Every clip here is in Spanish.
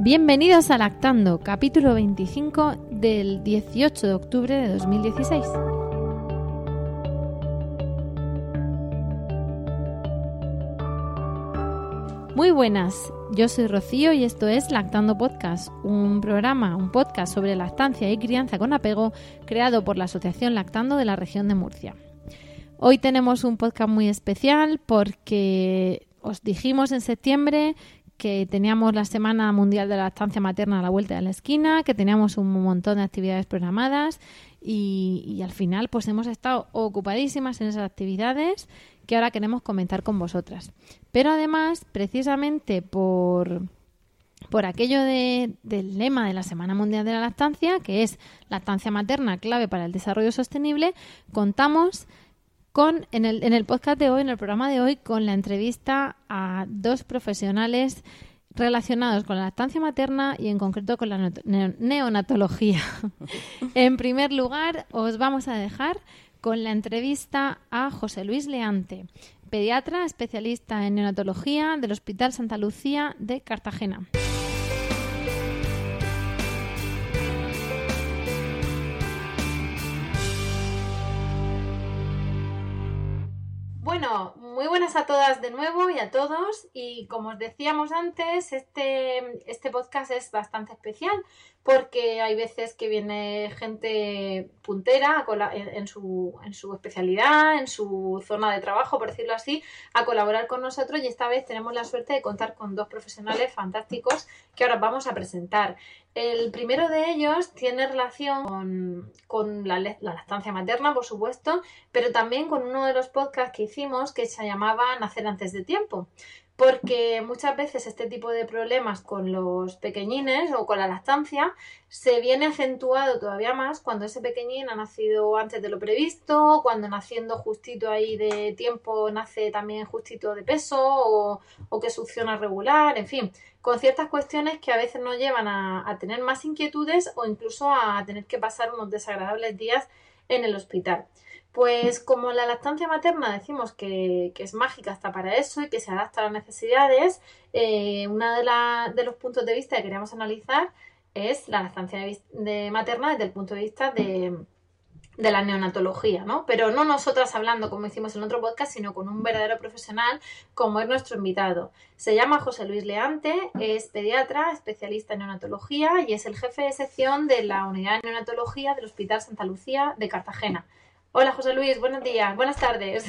Bienvenidos a Lactando, capítulo 25 del 18 de octubre de 2016. Muy buenas, yo soy Rocío y esto es Lactando Podcast, un programa, un podcast sobre lactancia y crianza con apego creado por la Asociación Lactando de la región de Murcia. Hoy tenemos un podcast muy especial porque os dijimos en septiembre que teníamos la Semana Mundial de la Lactancia Materna a la vuelta de la esquina, que teníamos un montón de actividades programadas y, al final pues hemos estado ocupadísimas en esas actividades que ahora queremos comentar con vosotras. Pero además, precisamente por, por aquello del lema de la Semana Mundial de la Lactancia, que es lactancia materna clave para el desarrollo sostenible, contamos con, en, el, en el podcast de hoy, en el programa de hoy, con la entrevista a dos profesionales relacionados con la lactancia materna y en concreto con la neonatología. en primer lugar, os vamos a dejar con la entrevista a José Luis Leante, pediatra especialista en neonatología del Hospital Santa Lucía de Cartagena. Bueno, muy buenas a todas de nuevo y a todos. Y como os decíamos antes, este, este podcast es bastante especial porque hay veces que viene gente puntera en, su, en su especialidad, en su zona de trabajo, por decirlo así, a colaborar con nosotros y esta vez tenemos la suerte de contar con dos profesionales fantásticos que ahora vamos a presentar. El primero de ellos tiene relación con, la, la, lactancia materna, por supuesto, pero también con uno de los podcasts que hicimos que se llamaba Nacer antes de tiempo porque muchas veces este tipo de problemas con los pequeñines o con la lactancia se viene acentuado todavía más cuando ese pequeñín ha nacido antes de lo previsto, cuando naciendo justito ahí de tiempo nace también justito de peso o, que succiona regular, en fin, con ciertas cuestiones que a veces nos llevan a tener más inquietudes o incluso a tener que pasar unos desagradables días en el hospital. Pues como la lactancia materna decimos que, es mágica hasta para eso y que se adapta a las necesidades, eh, uno de, de, los puntos de vista que queremos analizar es la lactancia de, materna desde el punto de vista de, de la neonatología, ¿no? Pero no nosotras hablando como hicimos en otro podcast, sino con un verdadero profesional como es nuestro invitado. Se llama José Luis Leante, es pediatra, especialista en neonatología y es el jefe de sección de la unidad de neonatología del Hospital Santa Lucía de Cartagena. Hola José Luis, buenos días, buenas tardes.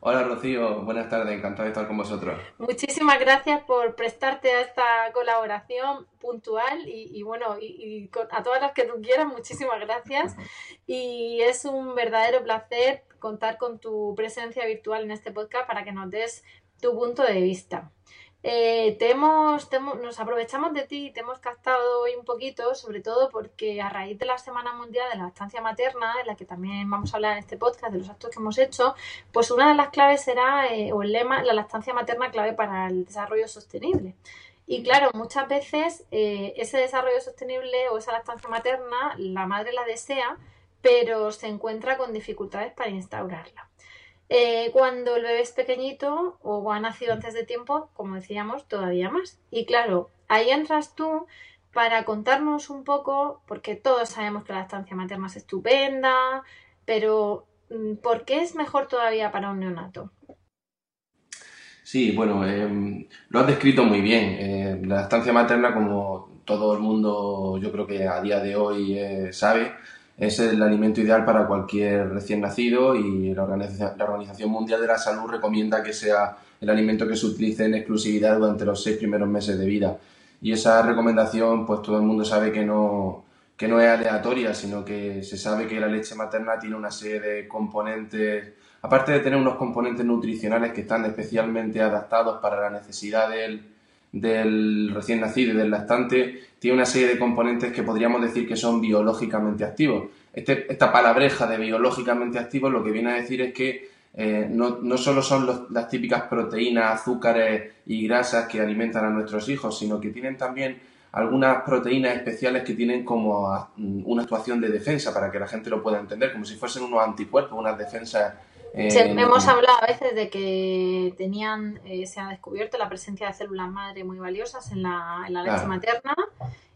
Hola Rocío, buenas tardes, encantado de estar con vosotros. Muchísimas gracias por prestarte a esta colaboración puntual y, bueno, y, a todas las que tú quieras, muchísimas gracias. Y es un verdadero placer contar con tu presencia virtual en este podcast para que nos des tu punto de vista. Eh, nos aprovechamos de ti y te hemos captado hoy un poquito, sobre todo porque a raíz de la Semana Mundial de la Estancia Materna, en la que también vamos a hablar en este podcast de los actos que hemos hecho, pues una de las claves será, eh, o el lema, la lactancia materna clave para el desarrollo sostenible. Y claro, muchas veces eh, ese desarrollo sostenible o esa lactancia materna, la madre la desea, pero se encuentra con dificultades para instaurarla. Eh, cuando el bebé es pequeñito o ha nacido antes de tiempo, como decíamos, todavía más. Y claro, ahí entras tú para contarnos un poco, porque todos sabemos que la estancia materna es estupenda, pero mm, ¿por qué es mejor todavía para un neonato? Sí, bueno, em, lo has descrito muy bien. Eh, la estancia materna, como todo el mundo yo creo que a día de hoy eh, sabe, es el alimento ideal para cualquier recién nacido y la Organización, Mundial de la Salud recomienda que sea el alimento que se utilice en exclusividad durante los seis primeros meses de vida. Y esa recomendación, pues todo el mundo sabe que no, no es aleatoria, sino que se sabe que la leche materna tiene una serie de componentes aparte de tener unos componentes nutricionales que están especialmente adaptados para la necesidad del, del recién nacido y del lactante, tiene una serie de componentes que podríamos decir que son biológicamente activos. Este, esta palabreja de biológicamente activos lo que viene a decir es que eh, no, no, solo son las típicas proteínas, azúcares y grasas que alimentan a nuestros hijos, sino que tienen también algunas proteínas especiales que tienen como una actuación de defensa para que la gente lo pueda entender, como si fuesen unos anticuerpos, unas defensas. Eh, hemos hablado a veces de que tenían, eh, se ha descubierto la presencia de células madre muy valiosas en la, en la leche materna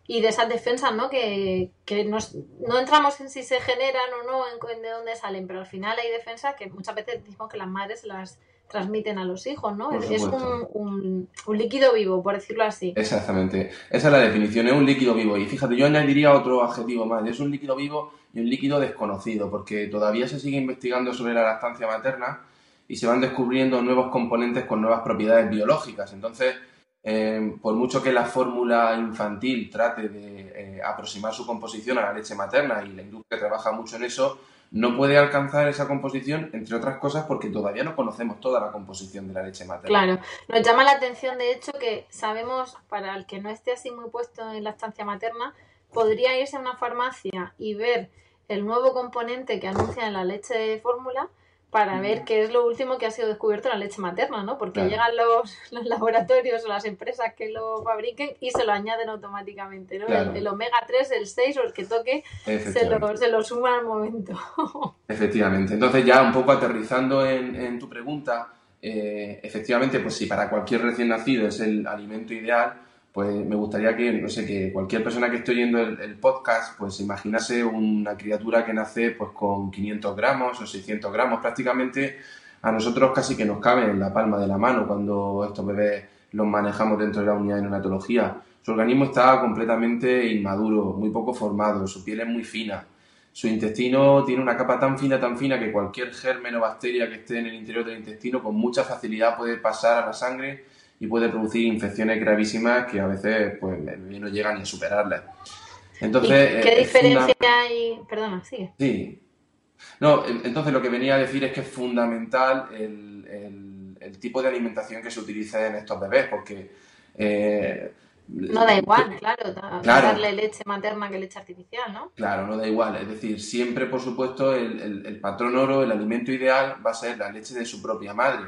y de esas defensas, ¿no? Que, que nos, no entramos en si se generan o no, en, de dónde salen, pero al final hay defensas que muchas veces decimos que las madres las transmiten a los hijos, ¿no? Es un, un, líquido vivo, por decirlo así. Exactamente. Esa es la definición, es un líquido vivo. Y fíjate, yo añadiría otro adjetivo más. Es un líquido vivo y un líquido desconocido, porque todavía se sigue investigando sobre la lactancia materna y se van descubriendo nuevos componentes con nuevas propiedades biológicas. Entonces, eh, por mucho que la fórmula infantil trate de eh, aproximar su composición a la leche materna y la industria trabaja mucho en eso, no puede alcanzar esa composición, entre otras cosas, porque todavía no conocemos toda la composición de la leche materna. Claro, nos llama la atención, de hecho, que sabemos, para el que no esté así muy puesto en la estancia materna, podría irse a una farmacia y ver el nuevo componente que anuncia en la leche de fórmula para ver qué es lo último que ha sido descubierto en la leche materna, ¿no? Porque llegan los, los, laboratorios o las empresas que lo fabriquen y se lo añaden automáticamente, ¿no? El, omega 3, el 6 o el que toque se lo, se lo suma al momento. Efectivamente. Entonces ya un poco aterrizando en, en tu pregunta, eh, efectivamente, pues si para cualquier recién nacido es el alimento ideal, pues me gustaría que, no sé, que cualquier persona que esté oyendo el, podcast, pues imaginase una criatura que nace pues con 500 gramos o 600 gramos, prácticamente a nosotros casi que nos cabe en la palma de la mano cuando estos bebés los manejamos dentro de la unidad de neonatología. Su organismo está completamente inmaduro, muy poco formado, su piel es muy fina, su intestino tiene una capa tan fina, tan fina que cualquier germen o bacteria que esté en el interior del intestino con mucha facilidad puede pasar a la sangre y puede producir infecciones gravísimas que a veces pues no llegan ni a superarlas. Entonces, ¿Qué diferencia hay? Perdona, sigue. Sí. No, entonces lo que venía a decir es que es fundamental el, tipo de alimentación que se utiliza en estos bebés, porque... Eh, no da igual, claro, darle leche materna que leche artificial, ¿no? Claro, no da igual. Es decir, siempre, por supuesto, el, el patrón oro, el alimento ideal, va a ser la leche de su propia madre.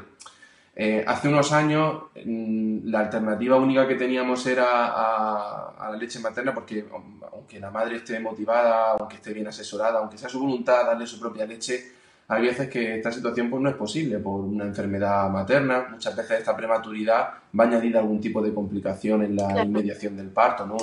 Eh, hace unos años mm, la alternativa única que teníamos era a, la leche materna porque aunque la madre esté motivada, aunque esté bien asesorada, aunque sea su voluntad darle su propia leche, hay veces que esta situación pues, no es posible por una enfermedad materna. Muchas veces esta prematuridad va a añadir algún tipo de complicación en la inmediación del parto, ¿no?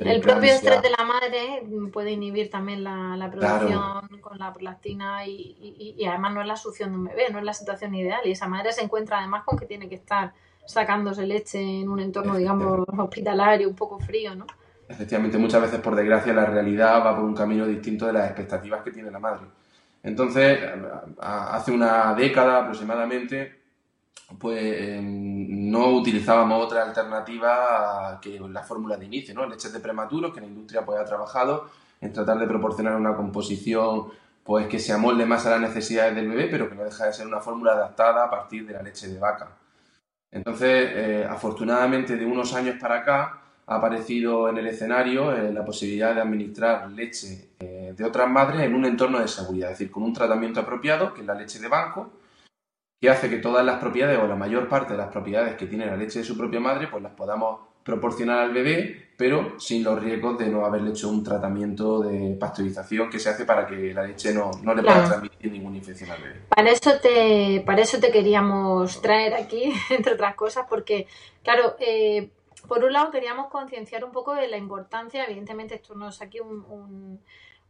el, propio estrés de la madre puede inhibir también la, producción con la prolactina y, además no es la succión de un bebé, no es la situación ideal. Y esa madre se encuentra además con que tiene que estar sacándose leche en un entorno, digamos, hospitalario, un poco frío, ¿no? Efectivamente, muchas veces por desgracia la realidad va por un camino distinto de las expectativas que tiene la madre. Entonces, hace una década aproximadamente, pues em, no utilizábamos otra alternativa que la fórmula de inicio, ¿no? Leches de prematuros, que la industria pues ha trabajado en tratar de proporcionar una composición pues que se amolde más a las necesidades del bebé, pero que no deja de ser una fórmula adaptada a partir de la leche de vaca. Entonces, eh, afortunadamente, de unos años para acá, ha aparecido en el escenario eh, la posibilidad de administrar leche eh, de otras madres en un entorno de seguridad, es decir, con un tratamiento apropiado, que es la leche de banco, que hace que todas las propiedades o la mayor parte de las propiedades que tiene la leche de su propia madre, pues las podamos proporcionar al bebé, pero sin los riesgos de no haberle hecho un tratamiento de pasteurización que se hace para que la leche no, le pueda transmitir ninguna infección al bebé. Para eso te, para eso te queríamos traer aquí, entre otras cosas, porque, claro, eh, por un lado, queríamos concienciar un poco de la importancia, evidentemente esto no es aquí un,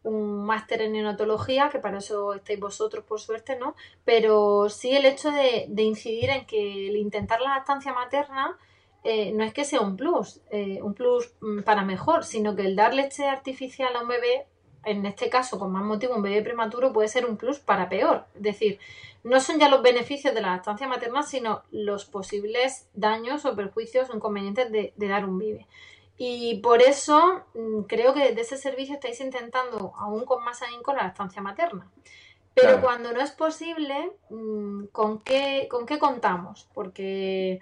máster en neonatología, que para eso estáis vosotros, por suerte, ¿no? Pero sí el hecho de, incidir en que el intentar la lactancia materna eh, no es que sea un plus, eh, un plus mm, para mejor, sino que el dar leche artificial a un bebé, en este caso con más motivo un bebé prematuro, puede ser un plus para peor. Es decir, no son ya los beneficios de la lactancia materna, sino los posibles daños o perjuicios o inconvenientes de, dar un vive. Y por eso mm, creo que desde ese servicio estáis intentando aún con más ahínco la lactancia materna. Pero cuando no es posible, mm, ¿con qué, ¿con qué contamos? Porque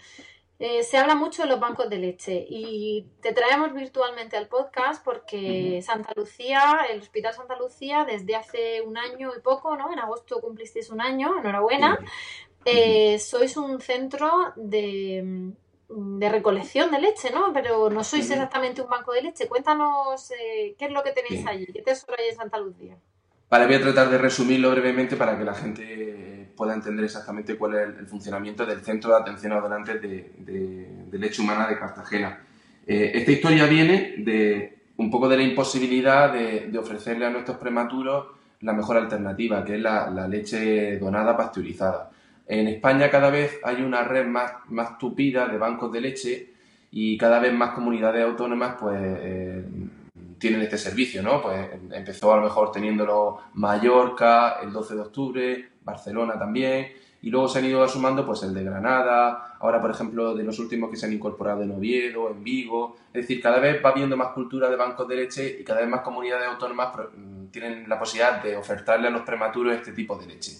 eh, se habla mucho de los bancos de leche y te traemos virtualmente al podcast porque Santa Lucía, el Hospital Santa Lucía, desde hace un año y poco, ¿no? En agosto cumplisteis un año, enhorabuena. Eh, sois un centro de, de, recolección de leche, ¿no? Pero no sois exactamente un banco de leche. Cuéntanos eh, qué es lo que tenéis allí, qué tesoro hay en Santa Lucía. Vale, voy a tratar de resumirlo brevemente para que la gente pueda entender exactamente cuál es el, funcionamiento del Centro de Atención a Donantes de, Leche Humana de Cartagena. Eh, esta historia viene de un poco de la imposibilidad de, ofrecerle a nuestros prematuros la mejor alternativa, que es la, leche donada pasteurizada. En España cada vez hay una red más, más tupida de bancos de leche y cada vez más comunidades autónomas pues eh, tienen este servicio, ¿no? Pues empezó a lo mejor teniéndolo Mallorca el 12 de octubre, Barcelona también, y luego se han ido sumando pues el de Granada, ahora por ejemplo de los últimos que se han incorporado en Oviedo, en Vigo, es decir, cada vez va habiendo más cultura de bancos de leche y cada vez más comunidades autónomas mm, tienen la posibilidad de ofertarle a los prematuros este tipo de leche.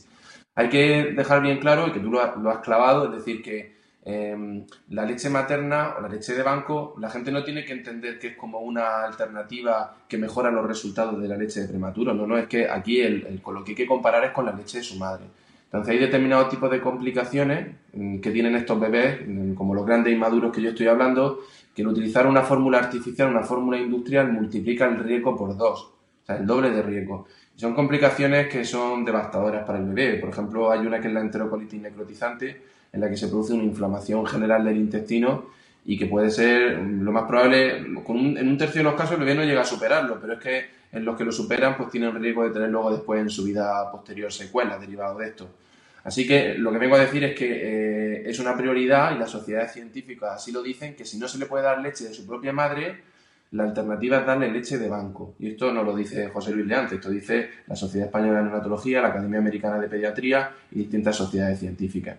Hay que dejar bien claro, y que tú lo has clavado, es decir, que Em, la leche materna o la leche de banco, la gente no tiene que entender que es como una alternativa que mejora los resultados de la leche de prematuro. No, no, es que aquí el, con lo que hay que comparar es con la leche de su madre. Entonces hay determinados tipos de complicaciones mm, que tienen estos bebés, mm, como los grandes inmaduros que yo estoy hablando, que al utilizar una fórmula artificial, una fórmula industrial, multiplica el riesgo por dos, o sea, el doble de riesgo. son complicaciones que son devastadoras para el bebé. Por ejemplo, hay una que es la enterocolitis necrotizante, en la que se produce una inflamación general del intestino y que puede ser lo más probable, en un tercio de los casos el bebé no llega a superarlo, pero es que en los que lo superan pues tienen riesgo de tener luego después en su vida posterior secuelas derivadas de esto. Así que lo que vengo a decir es que eh, es una prioridad y las sociedades científicas así lo dicen, que si no se le puede dar leche de su propia madre, la alternativa es darle leche de banco. Y esto no lo dice José Luis Leante, esto dice la Sociedad Española de Neonatología, la Academia Americana de Pediatría y distintas sociedades científicas.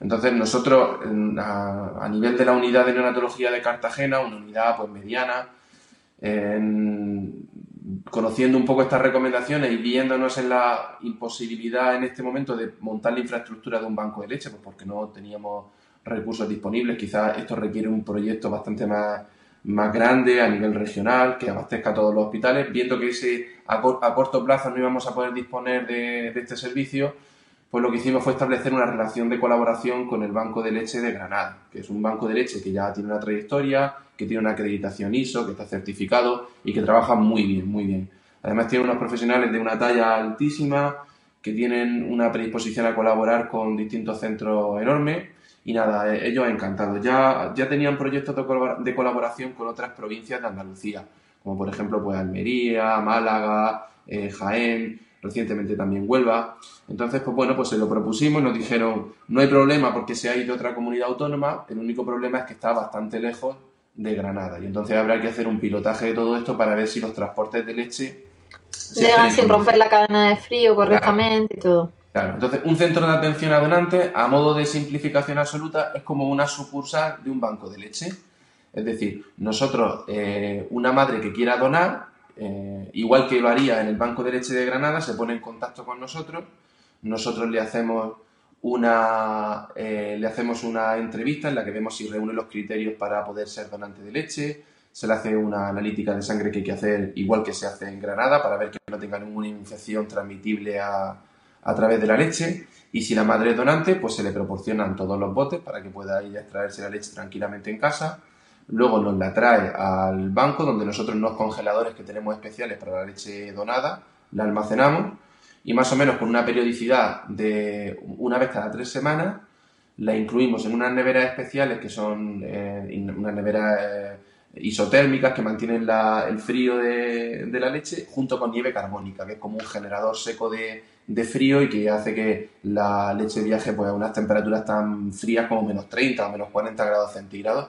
Entonces nosotros a, nivel de la unidad de neonatología de Cartagena, una unidad pues mediana, conociendo un poco estas recomendaciones y viéndonos en la imposibilidad en este momento de montar la infraestructura de un banco de leche, pues porque no teníamos recursos disponibles, quizás esto requiere un proyecto bastante más, más grande a nivel regional, que abastezca a todos los hospitales, viendo que ese a, corto plazo no íbamos a poder disponer de este servicio, pues lo que hicimos fue establecer una relación de colaboración con el Banco de Leche de Granada, que es un banco de leche que ya tiene una trayectoria, que tiene una acreditación ISO, que está certificado y que trabaja muy bien, muy bien. Además tiene unos profesionales de una talla altísima, que tienen una predisposición a colaborar con distintos centros enormes y nada, eh, ellos encantados. Ya, ya tenían proyectos de colaboración con otras provincias de Andalucía, como por ejemplo pues Almería, Málaga, eh, Jaén, recientemente también Huelva. Entonces, pues bueno, pues se lo propusimos y nos dijeron, no hay problema porque se ha ido a otra comunidad autónoma, el único problema es que está bastante lejos de Granada. Y entonces habrá que hacer un pilotaje de todo esto para ver si los transportes de leche... Llegan sin romper la cadena de frío correctamente y todo. Claro, entonces un centro de atención a donantes, a modo de simplificación absoluta, es como una sucursal de un banco de leche. Es decir, nosotros, eh, una madre que quiera donar, eh, igual que lo haría en el Banco de Leche de Granada, se pone en contacto con nosotros, nosotros le hacemos una, eh, le hacemos una entrevista en la que vemos si reúne los criterios para poder ser donante de leche, se le hace una analítica de sangre que hay que hacer igual que se hace en Granada para ver que no tenga ninguna infección transmitible a, a través de la leche. Y si la madre es donante, pues se le proporcionan todos los botes para que pueda ir a extraerse la leche tranquilamente en casa luego nos la trae al banco donde nosotros unos congeladores que tenemos especiales para la leche donada, la almacenamos y más o menos con una periodicidad de una vez cada tres semanas la incluimos en unas neveras especiales que son eh, unas neveras eh, isotérmicas que mantienen el frío de, la leche junto con nieve carbónica, que es como un generador seco de, de, frío y que hace que la leche viaje pues, a unas temperaturas tan frías como menos 30 o menos 40 grados centígrados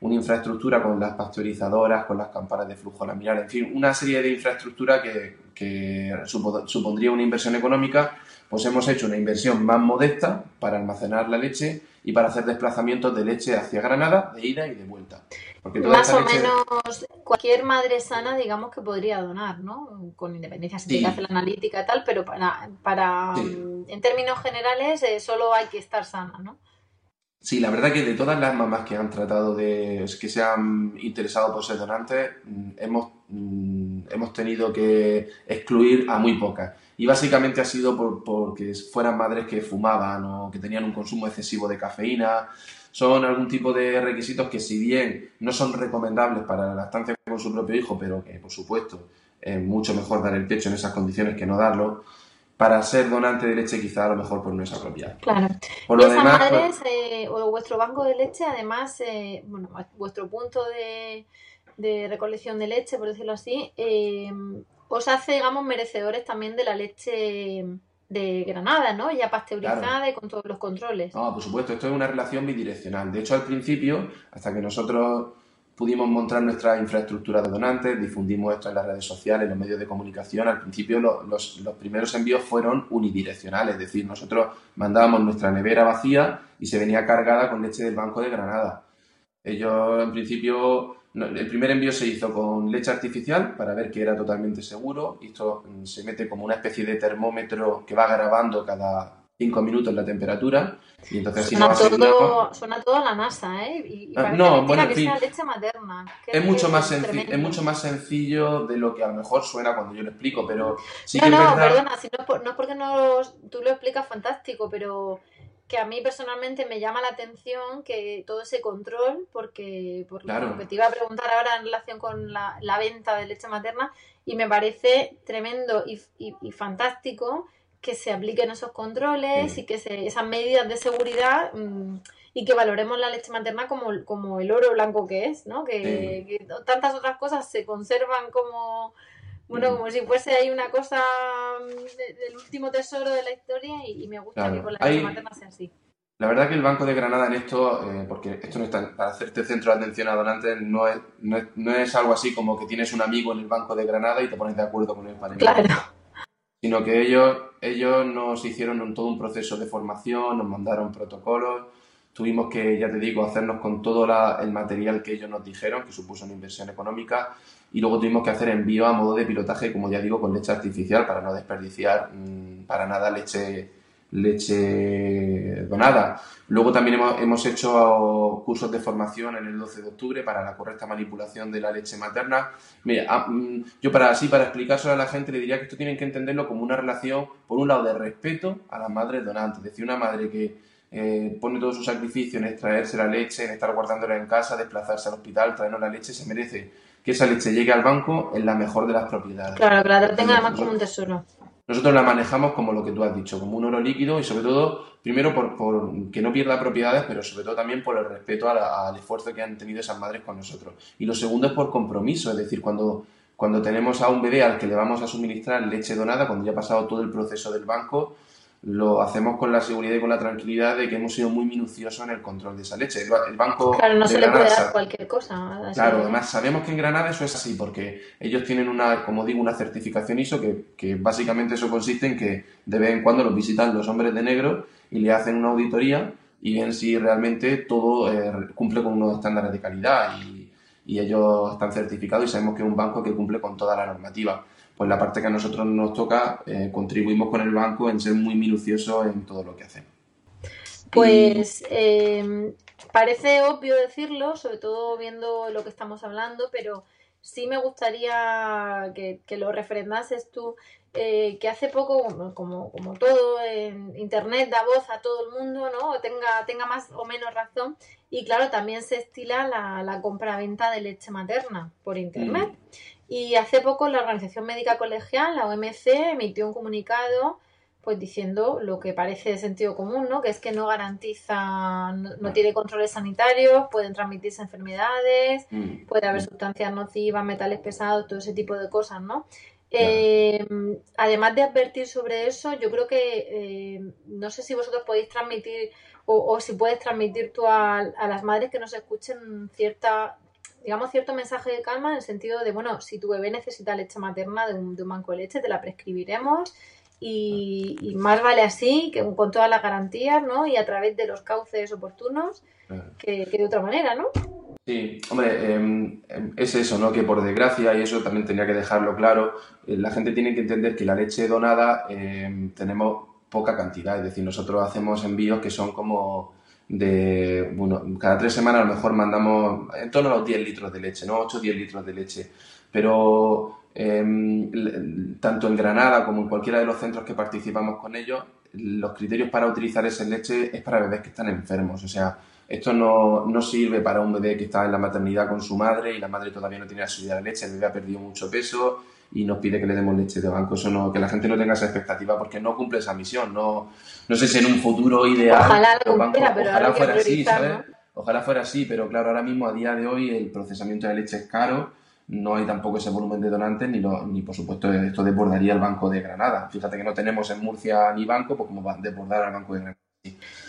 una infraestructura con las pasteurizadoras, con las campanas de flujo laminar, en fin, una serie de infraestructura que, que supo- supondría una inversión económica, pues hemos hecho una inversión más modesta para almacenar la leche y para hacer desplazamientos de leche hacia Granada, de ida y de vuelta. Porque toda Más o leche- menos cualquier madre sana, digamos que podría donar, ¿no? Con independencia si Sí. hacer la analítica y tal, pero para, para Sí. mm, en términos generales eh, solo hay que estar sana, ¿no? Sí, la verdad que de todas las mamás que han tratado de, que se han interesado por ser donantes, mm, hemos, mm, hemos tenido que excluir a muy pocas. Y básicamente ha sido por, porque fueran madres que fumaban o que tenían un consumo excesivo de cafeína. Son algún tipo de requisitos que si bien no son recomendables para la lactancia con su propio hijo, pero que por supuesto es mucho mejor dar el pecho en esas condiciones que no darlo, para ser donante de leche quizá a lo mejor pues no es apropiado. Claro. Por y lo esas demás, pues- madres, eh, o vuestro banco de leche, además, eh, bueno, vuestro punto de, de recolección de leche, por decirlo así, eh, os hace, digamos, merecedores también de la leche de Granada, ¿no? Ya pasteurizada Claro. y con todos los controles. No, por supuesto, esto es una relación bidireccional. De hecho, al principio, hasta que nosotros pudimos montar nuestra infraestructura de donantes, difundimos esto en las redes sociales, en los medios de comunicación, al principio lo- los, los primeros envíos fueron unidireccionales, es decir, nosotros mandábamos nuestra nevera vacía y se venía cargada con leche del Banco de Granada. Ellos, en principio, el primer envío se hizo con leche artificial para ver que era totalmente seguro. Esto mm, se mete como una especie de termómetro que va grabando cada cinco minutos la temperatura. Y entonces así Suena todo, suena todo a la NASA, ¿eh? Y, y Ah, no, bueno, en que sea leche materna. que Es mucho, más es mucho más sencillo de lo que a lo mejor suena cuando yo lo explico, pero sí no, que es no, verdad. perdona, si no, no es porque no tú lo explicas fantástico, pero que a mí personalmente me llama la atención que todo ese control, porque por Claro. lo que te iba a preguntar ahora en relación con la, la venta de leche materna, y me parece tremendo y fantástico que se apliquen esos controles y que se, esas medidas de seguridad mm, y que valoremos la leche materna como, como el oro blanco que es, ¿no? Que, que tantas otras cosas se conservan como, bueno, Mm. como si fuese ahí una cosa mm, de- del último tesoro de la historia y, y me gusta Claro. que con la Hay- leche materna sea así. La verdad que el Banco de Granada en esto, eh, porque esto no está, para hacerte centro de atención a donantes, no es, no, es, no es algo así como que tienes un amigo en el Banco de Granada y te pones de acuerdo con él para. Claro. Sino que ellos, ellos nos hicieron todo un proceso de formación, nos mandaron protocolos, tuvimos que, ya te digo, hacernos con todo el material que ellos nos dijeron, que supuso una inversión económica, y luego tuvimos que hacer envío a modo de pilotaje, como ya digo, con leche artificial para no desperdiciar mm, para nada leche, leche donada. Luego también hemos, hemos hecho cursos de formación en el 12 de octubre para la correcta manipulación de la leche materna. Mira, ah, mm, yo para así, para explicárselo a la gente, le diría que esto tienen que entenderlo como una relación, por un lado, de respeto a las madres donantes. Es decir, una madre que eh, pone todo su sacrificio en extraerse la leche, en estar guardándola en casa, desplazarse al hospital, traernos la leche, se merece que esa leche llegue al banco en la mejor de las propiedades. Claro, que la Entonces, además como un tesoro. Nosotros la manejamos como lo que tú has dicho, como un oro líquido y sobre todo, primero por, por que no pierda propiedades, pero sobre todo también por el respeto al esfuerzo que han tenido esas madres con nosotros. Y lo segundo es por compromiso, es decir, cuando, cuando tenemos a un bebé al que le vamos a suministrar leche donada, cuando ya ha pasado todo el proceso del banco, lo hacemos con la seguridad y con la tranquilidad de que hemos sido muy minuciosos en el control de esa leche. El, ba- el banco Claro, no de se le puede dar cualquier cosa. Claro, además sabemos que en Granada eso es así, porque ellos tienen una, como digo, una certificación ISO que, que básicamente eso consiste en que de vez en cuando los visitan los hombres de negro y le hacen una auditoría y ven si realmente todo eh, cumple con unos estándares de calidad y, y ellos están certificados y sabemos que es un banco que cumple con toda la normativa. Pues la parte que a nosotros nos toca, eh, contribuimos con el banco en ser muy minuciosos en todo lo que hacemos. Pues eh, parece obvio decirlo, sobre todo viendo lo que estamos hablando, pero sí me gustaría que, que lo refrendases tú, eh, que hace poco, como, como todo en Internet, da voz a todo el mundo, ¿no? Tenga, tenga más o menos razón. Y claro, también se estila la, la compra-venta de leche materna por Internet. Mm. Y hace poco la Organización Médica Colegial, la OMC, emitió un comunicado pues diciendo lo que parece de sentido común, ¿no? Que es que no garantiza, no, no tiene controles sanitarios, pueden transmitirse enfermedades, Mm. puede haber sustancias nocivas, metales pesados, todo ese tipo de cosas, ¿no? Eh, además de advertir sobre eso, yo creo que eh, no sé si vosotros podéis transmitir o, o si puedes transmitir tú a, a las madres que nos escuchen cierta, digamos, cierto mensaje de calma en el sentido de, bueno, si tu bebé necesita leche materna de un, de un banco de leche, te la prescribiremos y, y más vale así, que con todas las garantías, ¿no? Y a través de los cauces oportunos que, que de otra manera, ¿no? Sí, hombre, em, es eso, ¿no? Que por desgracia, y eso también tenía que dejarlo claro, eh, la gente tiene que entender que la leche donada em, tenemos poca cantidad, es decir, nosotros hacemos envíos que son como de, bueno, cada tres semanas a lo mejor mandamos en torno a los 10 litros de leche, ¿no? 8 o 10 litros de leche, pero em, tanto en Granada como en cualquiera de los centros que participamos con ellos, los criterios para utilizar esa leche es para bebés que están enfermos, o sea, esto no, no sirve para un bebé que está en la maternidad con su madre y la madre todavía no tiene la de leche, el bebé ha perdido mucho peso y nos pide que le demos leche de banco. Eso no, que la gente no tenga esa expectativa porque no cumple esa misión. No, no sé si en un futuro ideal Ojalá lo bancos- pero ojalá que fuera así, ¿sabes? ¿no? Ojalá fuera así, pero claro, ahora mismo a día de hoy el procesamiento de leche es caro, no hay tampoco ese volumen de donantes, ni, lo- ni por supuesto esto desbordaría el Banco de Granada. Fíjate que no tenemos en Murcia ni banco, pues como va a desbordar al Banco de Granada.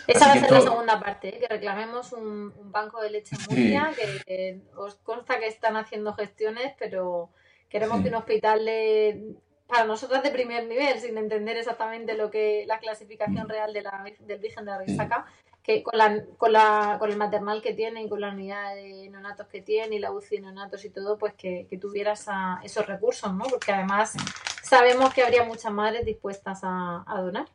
Esa va a ser que la segunda parte, ¿eh? que reclamemos un, un banco de leche en Sí. Murcia, que eh, os consta que están haciendo gestiones, pero queremos Sí. que un hospital de- para nosotras de primer nivel, sin entender exactamente lo que la Mm. clasificación real de la, del Virgen de la que con, la, con, la, con el maternal que tiene y con la unidad de neonatos que tiene y la UCI de neonatos y todo, pues que, que tuviera esa- esos recursos, ¿no? Porque además sabemos que habría muchas madres dispuestas a, a donar.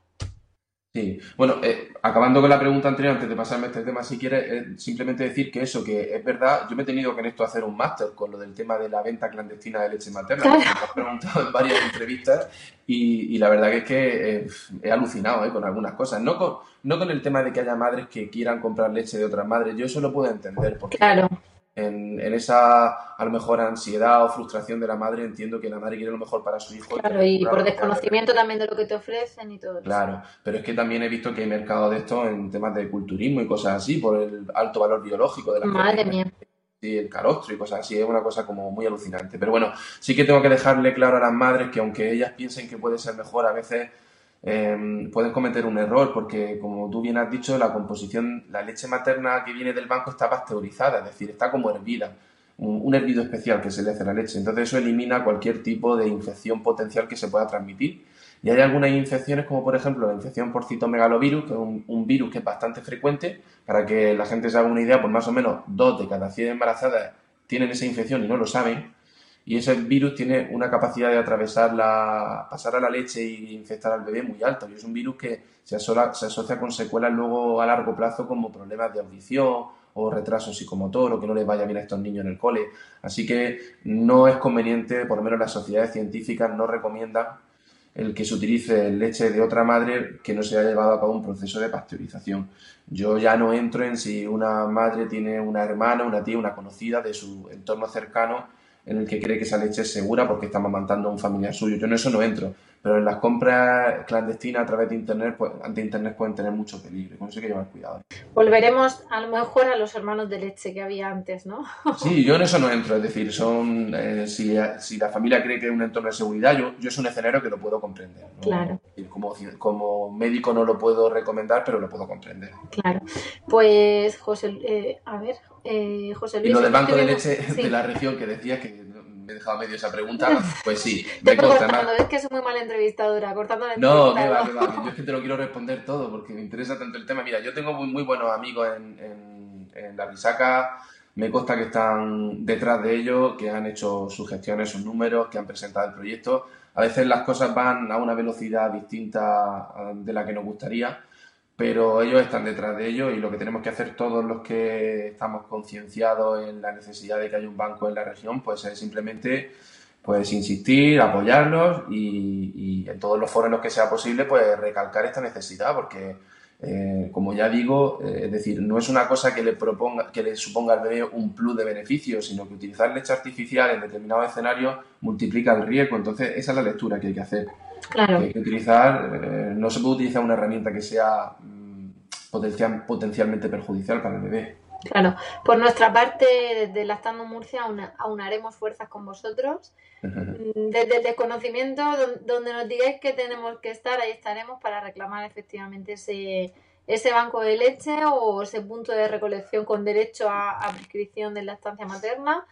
Sí, bueno, eh, acabando con la pregunta anterior, antes de pasarme a este tema, si quieres, eh, simplemente decir que eso, que es verdad, yo me he tenido que en esto hacer un máster con lo del tema de la venta clandestina de leche materna, porque me lo han preguntado en varias entrevistas y, y la verdad que es que eh, he alucinado eh, con algunas cosas, no con, no con el tema de que haya madres que quieran comprar leche de otras madres, yo eso lo puedo entender, porque Claro. En, en esa, a lo mejor, ansiedad o frustración de la madre, entiendo que la madre quiere lo mejor para su hijo. Claro, y por desconocimiento también de lo que te ofrecen y todo eso. Claro, pero es que también he visto que hay mercado de esto en temas de culturismo y cosas así, por el alto valor biológico de la Madre mía. Sí, el calostro y cosas así, es una cosa como muy alucinante. Pero bueno, sí que tengo que dejarle claro a las madres que aunque ellas piensen que puede ser mejor, a veces eh, pueden cometer un error, porque como tú bien has dicho, la composición, la leche materna que viene del banco está pasteurizada, es decir, está como hervida, un, hervido especial que se le hace a la leche. Entonces eso elimina cualquier tipo de infección potencial que se pueda transmitir. Y hay algunas infecciones, como por ejemplo la infección por citomegalovirus, que es un, un virus que es bastante frecuente. Para que la gente se haga una idea, pues más o menos dos de cada 100 embarazadas tienen esa infección y no lo saben. Y ese virus tiene una capacidad de atravesar la, pasar a la leche e infectar al bebé muy alta. Y es un virus que se asola- se asocia con secuelas luego a largo plazo como problemas de audición o retraso psicomotor o que no les vaya bien a estos niños en el cole. Así que no es conveniente, por lo menos las sociedades científicas no recomiendan el que se utilice leche de otra madre que no se haya llevado a cabo un proceso de pasteurización. Yo ya no entro en si una madre tiene una hermana, una tía, una conocida de su entorno cercano en el que cree que esa leche es segura porque está amamantando a un familiar suyo. Yo en eso no entro. Pero en las compras clandestinas a través de internet, pues, ante internet pueden tener mucho peligro. Con eso hay que llevar cuidado. Volveremos a lo mejor a los hermanos de leche que había antes, ¿no? Sí, yo en eso no entro, es decir, son eh, si, si la familia cree que es un entorno de seguridad, yo, yo es un escenario que lo puedo comprender. ¿no? Claro. Como, como médico no lo puedo recomendar, pero lo puedo comprender. Claro. Pues, José, eh, a ver, eh, José Luis. Y lo del banco de leche sí. de la región que decías que me he dejado medio esa pregunta, pues sí, me consta cortando, es que soy muy mala entrevistadora, cortando la No, que entrevista. va, que va, yo es que te lo quiero responder todo porque me interesa tanto el tema. Mira, yo tengo muy, muy buenos amigos en, en, en la Risaca, me consta que están detrás de ellos, que han hecho sus gestiones, sus números, que han presentado el proyecto. A veces las cosas van a una velocidad distinta de la que nos gustaría, pero ellos están detrás de ello y lo que tenemos que hacer todos los que estamos concienciados en la necesidad de que haya un banco en la región, pues es simplemente pues insistir, apoyarlos y, en todos los foros en los que sea posible, pues recalcar esta necesidad, porque eh, como ya digo, eh, es decir, no es una cosa que le proponga, que le suponga al bebé un plus de beneficios, sino que utilizar leche artificial en determinados escenarios multiplica el riesgo. Entonces, esa es la lectura que hay que hacer. Claro. Que hay que utilizar, eh, no se puede utilizar una herramienta que sea mm, potencial- potencialmente perjudicial para el bebé. Claro, por nuestra parte, desde Lactando Murcia, auna- aunaremos fuerzas con vosotros. Desde el desconocimiento, don- donde nos digáis que tenemos que estar, ahí estaremos para reclamar efectivamente ese, ese banco de leche o ese punto de recolección con derecho a, a prescripción de lactancia materna,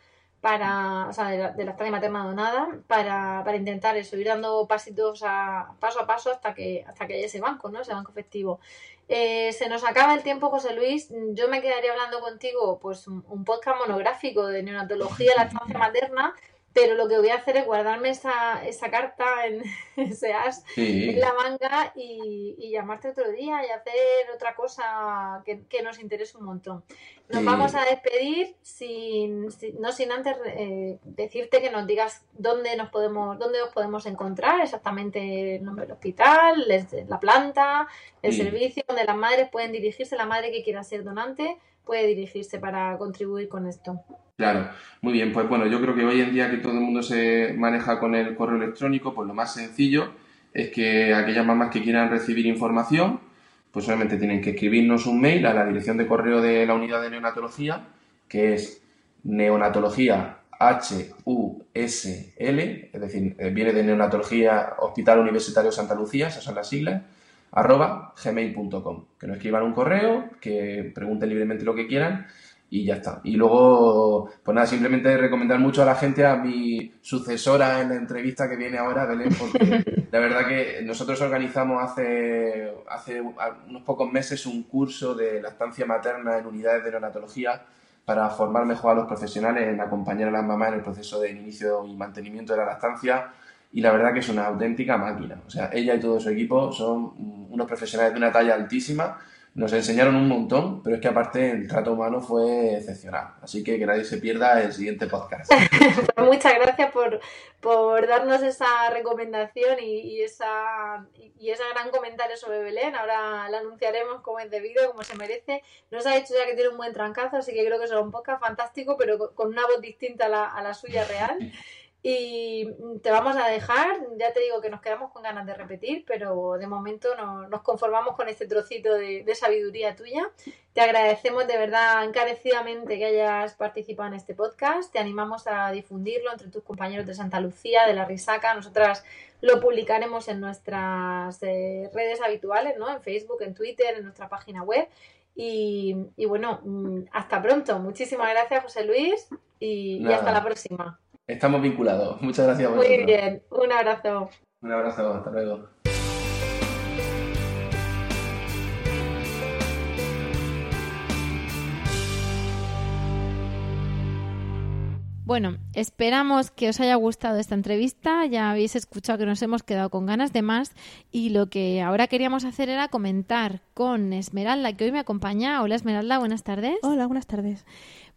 para, o sea, de, la- de lactancia materna donada, para, para intentar eso, ir dando pasitos a, paso a paso hasta que, hasta que haya ese banco, ¿no? Ese banco efectivo. Eh, se nos acaba el tiempo, José Luis. Yo me quedaría hablando contigo, pues, un, podcast monográfico de neonatología lactancia materna, pero lo que voy a hacer es guardarme esa, esa carta en ese as Sí. en la manga y, y llamarte otro día y hacer otra cosa que, que nos interese un montón. Nos Sí. vamos a despedir sin, sin- no sin antes eh, decirte que nos digas dónde nos podemos, dónde os podemos encontrar, exactamente el nombre del hospital, la planta, el Sí. servicio, donde las madres pueden dirigirse, la madre que quiera ser donante puede dirigirse para contribuir con esto. Claro, muy bien, pues bueno, yo creo que hoy en día que todo el mundo se maneja con el correo electrónico, pues lo más sencillo es que aquellas mamás que quieran recibir información, pues solamente tienen que escribirnos un mail a la dirección de correo de la unidad de neonatología, que es neonatología HUSL, es decir, eh, viene de Neonatología Hospital Universitario Santa Lucía, esas son las siglas, arroba gmail.com. Que nos escriban un correo, que pregunten libremente lo que quieran y ya está. Y luego, pues nada, simplemente recomendar mucho a la gente a mi sucesora en la entrevista que viene ahora, Belén, porque la verdad que nosotros organizamos hace, hace unos pocos meses un curso de lactancia materna en unidades de neonatología para formar mejor a los profesionales en acompañar a las mamás en el proceso de inicio y mantenimiento de la lactancia. Y la verdad que es una auténtica máquina. O sea, ella y todo su equipo son unos profesionales de una talla altísima. Nos enseñaron un montón, pero es que aparte el trato humano fue excepcional. Así que que nadie se pierda el siguiente podcast. Pues muchas gracias por, por darnos esa recomendación y, y esa, y, ese gran comentario sobre Belén. Ahora la anunciaremos como es debido, como se merece. Nos ha dicho ya que tiene un buen trancazo, así que creo que será un podcast fantástico, pero con una voz distinta a la, a la suya real. Y te vamos a dejar, ya te digo que nos quedamos con ganas de repetir, pero de momento no- nos conformamos con este trocito de, de sabiduría tuya. Te agradecemos de verdad encarecidamente que hayas participado en este podcast. Te animamos a difundirlo entre tus compañeros de Santa Lucía, de la Risaca. Nosotras lo publicaremos en nuestras eh, redes habituales, ¿no? En Facebook, en Twitter, en nuestra página web. Y, y bueno, mm, hasta pronto. Muchísimas gracias, José Luis, y, y hasta la próxima. Estamos vinculados. Muchas gracias Muy vosotros. bien, un abrazo. Un abrazo, hasta luego. Bueno, esperamos que os haya gustado esta entrevista. Ya habéis escuchado que nos hemos quedado con ganas de más y lo que ahora queríamos hacer era comentar con Esmeralda, que hoy me acompaña. Hola Esmeralda, buenas tardes. Hola, buenas tardes.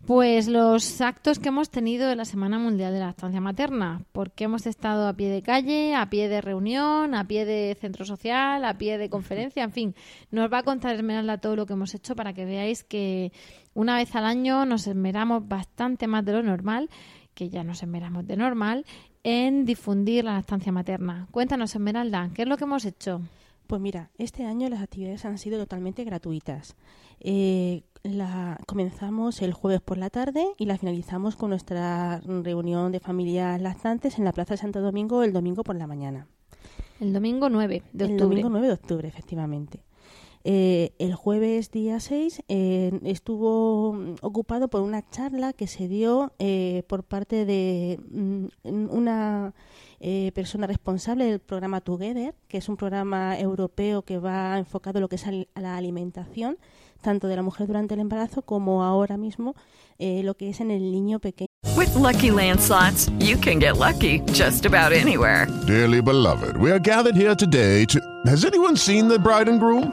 Pues los actos que hemos tenido en la Semana Mundial de la Lactancia Materna, porque hemos estado a pie de calle, a pie de reunión, a pie de centro social, a pie de conferencia, en fin, nos va a contar Esmeralda todo lo que hemos hecho para que veáis que una vez al año nos esmeramos bastante más de lo normal, que ya nos esmeramos de normal, en difundir la lactancia materna. Cuéntanos, Esmeralda, ¿qué es lo que hemos hecho? Pues mira, este año las actividades han sido totalmente gratuitas. Eh, la comenzamos el jueves por la tarde y la finalizamos con nuestra reunión de familias lactantes en la Plaza de Santo Domingo el domingo por la mañana. El domingo 9 de El octubre. domingo 9 de octubre, efectivamente. Eh, el jueves día 6 eh, estuvo mm, ocupado por una charla que se dio eh, por parte de mm, una eh, persona responsable del programa Together, que es un programa europeo que va enfocado a lo que es al- a la alimentación, tanto de la mujer durante el embarazo como ahora mismo eh, lo que es en el niño pequeño. With Lucky Land slots, you can get lucky just about anywhere. Dearly beloved, we are gathered here today to. Has anyone seen the bride and groom?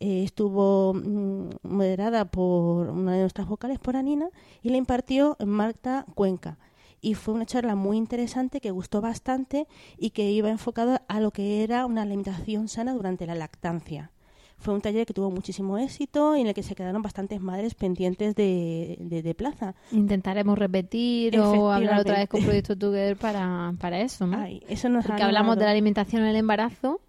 Eh, estuvo mm, moderada por una de nuestras vocales, por Anina, y la impartió Marta Cuenca. Y fue una charla muy interesante que gustó bastante y que iba enfocada a lo que era una alimentación sana durante la lactancia. Fue un taller que tuvo muchísimo éxito y en el que se quedaron bastantes madres pendientes de, de- de plaza. Intentaremos repetir o hablar otra vez con. Proyecto Together para, para eso, ¿no? Ay, eso nos ha Porque hablamos de la alimentación en el embarazo,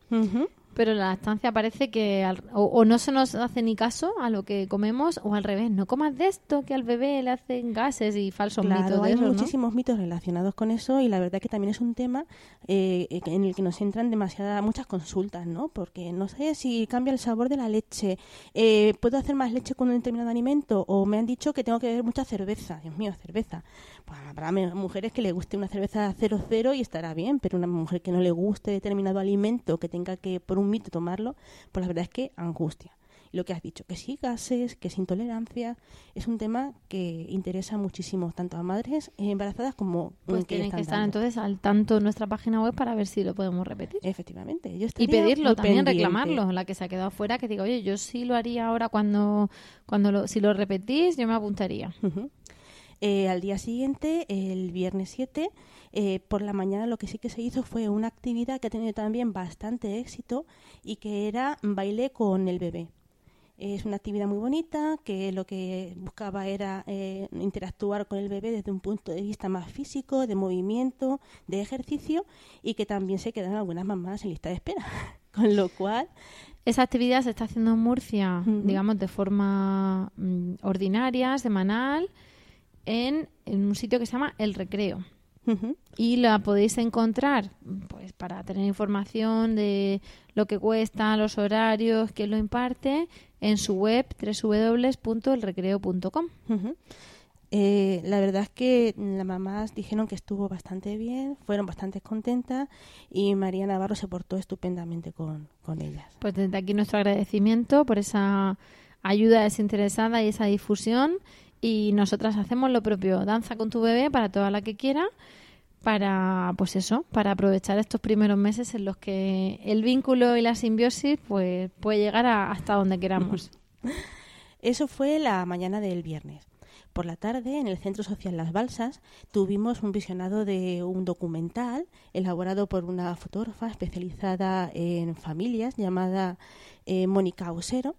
pero la lactancia parece que al- o, o no se nos hace ni caso a lo que comemos o al revés, no comas de esto que al bebé le hacen gases y falsos Claro, mitos de hay eso, ¿no? muchísimos mitos relacionados con eso y la verdad que también es un tema eh, en el que nos entran demasiadas muchas consultas, ¿no? Porque no sé si cambia el sabor de la leche, eh, puedo hacer más leche con un determinado alimento o me han dicho que tengo que beber mucha cerveza, Dios mío, cerveza. Pues habrá mujeres que le guste una cerveza 00 y estará bien, pero una mujer que no le guste determinado alimento, que tenga que por un mito tomarlo, pues la verdad es que angustia. Y lo que has dicho, que sí gases, que es intolerancia, es un tema que interesa muchísimo tanto a madres embarazadas como Pues tienen que estar dando. entonces al tanto en nuestra página web para ver si lo podemos repetir. Efectivamente. Yo Y pedirlo también, reclamarlo. La que se ha quedado fuera, que diga, oye, yo sí lo haría ahora cuando, cuando lo, si lo repetís, yo me apuntaría. Eh, al día siguiente, el viernes 7, eh, por la mañana lo que sí que se hizo fue una actividad que ha tenido también bastante éxito y que era baile con el bebé. Es una actividad muy bonita que lo que buscaba era eh, interactuar con el bebé desde un punto de vista más físico, de movimiento, de ejercicio y que también se quedan algunas mamás en lista de espera. Con lo cual, Esa actividad se está haciendo en Murcia, digamos, de forma mm, ordinaria, semanal, en, en un sitio que se llama El Recreo. Y la podéis encontrar pues para tener información de lo que cuesta, los horarios, quién lo imparte, en su web www.elrecreo.com. Ujú. Eh, la verdad es que las mamás dijeron que estuvo bastante bien, fueron bastante contentas y María Navarro se portó estupendamente con, con ellas. Pues desde aquí nuestro agradecimiento por esa ayuda desinteresada y esa difusión. Y nosotras hacemos lo propio, danza con tu bebé para toda la que quiera, para, pues eso, para aprovechar estos primeros meses en los que el vínculo y la simbiosis pues puede llegar a- hasta donde queramos. Eso fue la mañana del viernes. Por la tarde, en el Centro Social Las Balsas, tuvimos un visionado de un documental elaborado por una fotógrafa especializada en familias llamada eh, Mónica Ausero,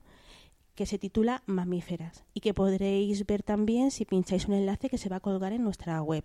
que se titula Mamíferas y que podréis ver también si pincháis un enlace que se va a colgar en nuestra web.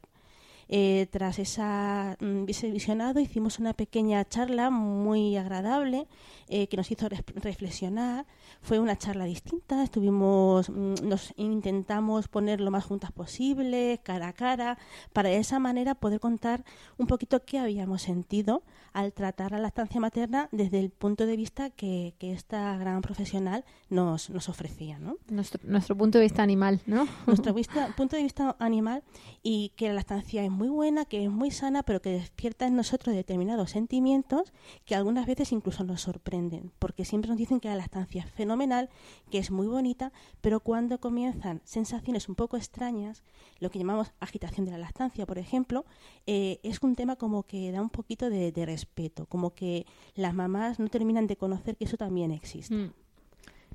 Eh, tras esa, mm, ese visionado hicimos una pequeña charla muy agradable eh, que nos hizo reflexionar. Fue una charla distinta, estuvimos, mm, nos intentamos poner lo más juntas posible, cara a cara, para de esa manera poder contar un poquito qué habíamos sentido al tratar la lactancia materna desde el punto de vista que, que esta gran profesional nos, nos ofrecía. ¿no? Nuestro, nuestro punto de vista animal, ¿no? nuestro vista- punto de vista animal y que la lactancia es muy buena, que es muy sana, pero que despierta en nosotros determinados sentimientos que algunas veces incluso nos sorprenden, porque siempre nos dicen que la lactancia es fenomenal, que es muy bonita, pero cuando comienzan sensaciones un poco extrañas, lo que llamamos agitación de la lactancia, por ejemplo, eh, es un tema como que da un poquito de, de respeto, como que las mamás no terminan de conocer que eso también existe. Mm.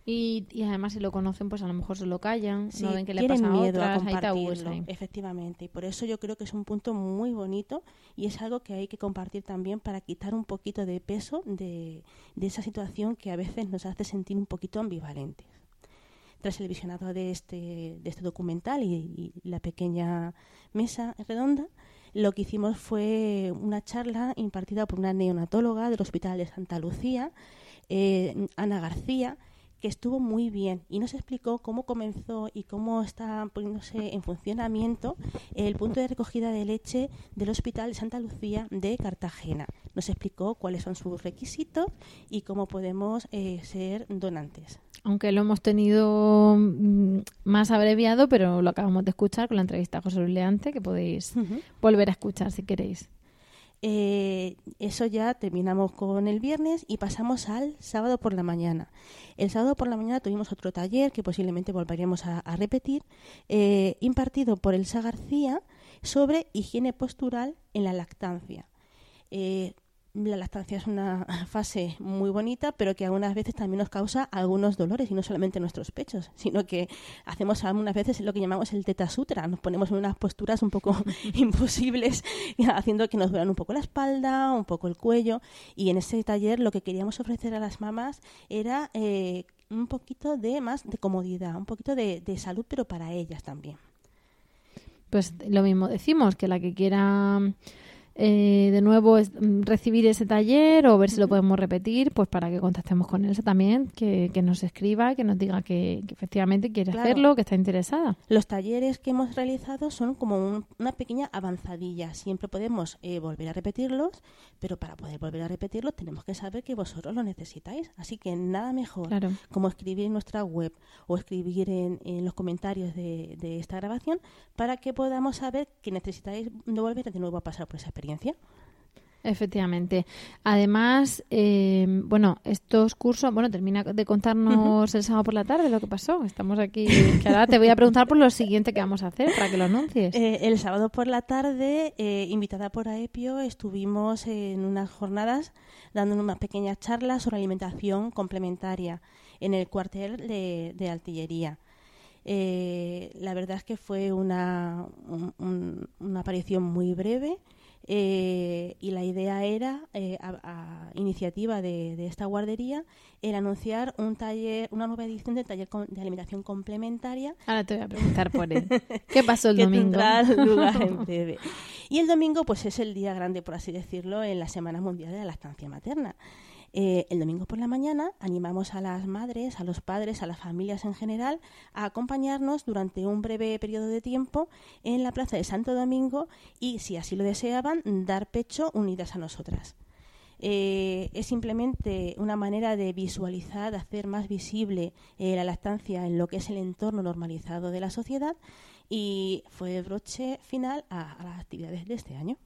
Y, y además si lo conocen, pues a lo mejor se lo callan, Sí, no ven que le pasa a miedo a otras, hay tabúes compartirlo, ahí. efectivamente. Y por eso yo creo que es un punto muy bonito y es algo que hay que compartir también para quitar un poquito de peso de, de esa situación que a veces nos hace sentir un poquito ambivalentes. tras el visionado de este, de este documental y, y la pequeña mesa redonda, lo que hicimos fue una charla impartida por una neonatóloga del Hospital de Santa Lucía, eh, Ana García, que estuvo muy bien y nos explicó cómo comenzó y cómo está poniéndose en funcionamiento el punto de recogida de leche del Hospital de Santa Lucía de Cartagena. Nos explicó cuáles son sus requisitos y cómo podemos eh, ser donantes. Aunque lo hemos tenido mm, más abreviado, pero lo acabamos de escuchar con la entrevista a José Luis Leante, que podéis volver a escuchar si queréis. Eh, eso ya terminamos con el viernes y pasamos al sábado por la mañana. El sábado por la mañana tuvimos otro taller que posiblemente volveríamos a, a repetir, eh, impartido por Elsa García sobre higiene postural en la lactancia. Eh, la lactancia es una fase muy bonita, pero que algunas veces también nos causa algunos dolores, y no solamente en nuestros pechos, sino que hacemos algunas veces lo que llamamos el teta sutra, nos ponemos en unas posturas un poco imposibles, haciendo que nos duelan un poco la espalda, un poco el cuello, y en ese taller lo que queríamos ofrecer a las mamás era eh, un poquito de más de comodidad, un poquito de, de salud, pero para ellas también. Pues lo mismo decimos, que la que quiera eh, de nuevo es, mm, recibir ese taller o ver si lo podemos repetir, pues para que contactemos con Elsa también, que, que nos escriba, que nos diga que, que efectivamente quiere Claro. hacerlo, que está interesada. Los talleres que hemos realizado son como un- una pequeña avanzadilla. Siempre podemos eh, volver a repetirlos, pero para poder volver a repetirlos tenemos que saber que vosotros lo necesitáis. Así que nada mejor Claro. como escribir en nuestra web o escribir en, en los comentarios de, de esta grabación para que podamos saber que necesitáis de volver de nuevo a pasar por esa experiencia. Efectivamente. Además, eh, bueno, estos cursos, bueno, termina de contarnos el sábado por la tarde lo que pasó. Estamos aquí, que ahora te voy a preguntar por lo siguiente que vamos a hacer para que lo anuncies. Eh, el sábado por la tarde, eh, invitada por AEPIO, estuvimos en unas jornadas dando unas pequeñas charlas sobre alimentación complementaria en el cuartel de, de artillería. Eh, la verdad es que fue una, un- un- una aparición muy breve eh, y la idea era, eh, a, a iniciativa de, de esta guardería, el anunciar un taller, una nueva edición del taller de alimentación complementaria Ahora te voy a preguntar por él. ¿Qué pasó el que domingo? tendrá lugar en breve. Y el domingo, pues es el día grande, por así decirlo, en la Semana Mundial de la Lactancia Materna. Eh, el domingo por la mañana animamos a las madres, a los padres, a las familias en general a acompañarnos durante un breve periodo de tiempo en la Plaza de Santo Domingo y, si así lo deseaban, dar pecho unidas a nosotras. Eh, es simplemente una manera de visualizar, de hacer más visible eh, la lactancia en lo que es el entorno normalizado de la sociedad y fue broche final a las actividades de este año.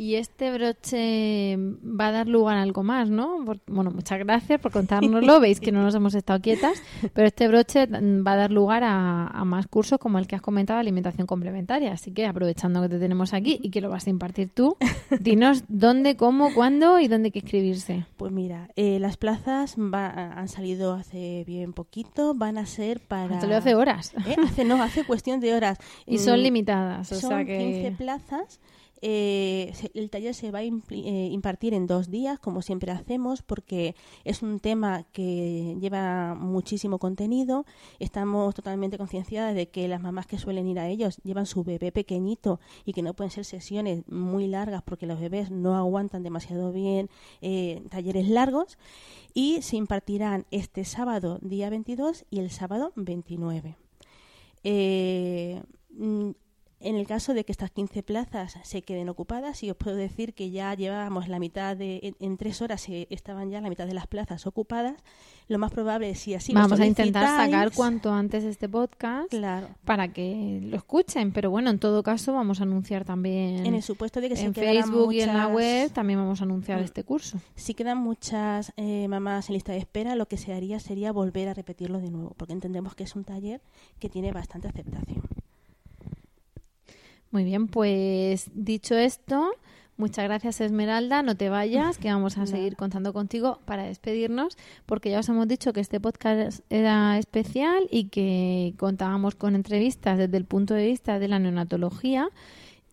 Y este broche va a dar lugar a algo más, ¿no? Por- bueno, muchas gracias por contárnoslo. Veis que no nos hemos estado quietas, pero este broche va a dar lugar a, a más cursos como el que has comentado, alimentación complementaria. Así que aprovechando que te tenemos aquí y que lo vas a impartir tú, dinos dónde, cómo, cuándo y dónde hay que inscribirse. Pues mira, eh, las plazas va- han salido hace bien poquito, van a ser para... Lo hace horas. Eh, Hace, no, hace cuestión de horas. Y son Mm, limitadas, o son sea que- 15 plazas. Eh, el taller se va a eh, impartir en dos días, como siempre hacemos, porque es un tema que lleva muchísimo contenido. Estamos totalmente concienciadas de que las mamás que suelen ir a ellos llevan su bebé pequeñito y que no pueden ser sesiones muy largas porque los bebés no aguantan demasiado bien eh, talleres largos. Y se impartirán este sábado, día 22, y el sábado 29. Eh, mm, en el caso de que estas 15 plazas se queden ocupadas, y os puedo decir que ya llevábamos la mitad de, en, en tres horas se- estaban ya la mitad de las plazas ocupadas, lo más probable es si así Vamos a intentar sacar cuanto antes este podcast Claro. para que lo escuchen. Pero bueno, en todo caso vamos a anunciar también En el supuesto de que se en Facebook y en la web también vamos a anunciar Mm. este curso. Si quedan muchas eh, mamás en lista de espera, lo que se haría sería volver a repetirlo de nuevo, porque entendemos que es un taller que tiene bastante aceptación. Muy bien, pues dicho esto, muchas gracias Esmeralda, no te vayas, que vamos a seguir contando contigo para despedirnos, porque ya os hemos dicho que este podcast era especial y que contábamos con entrevistas desde el punto de vista de la neonatología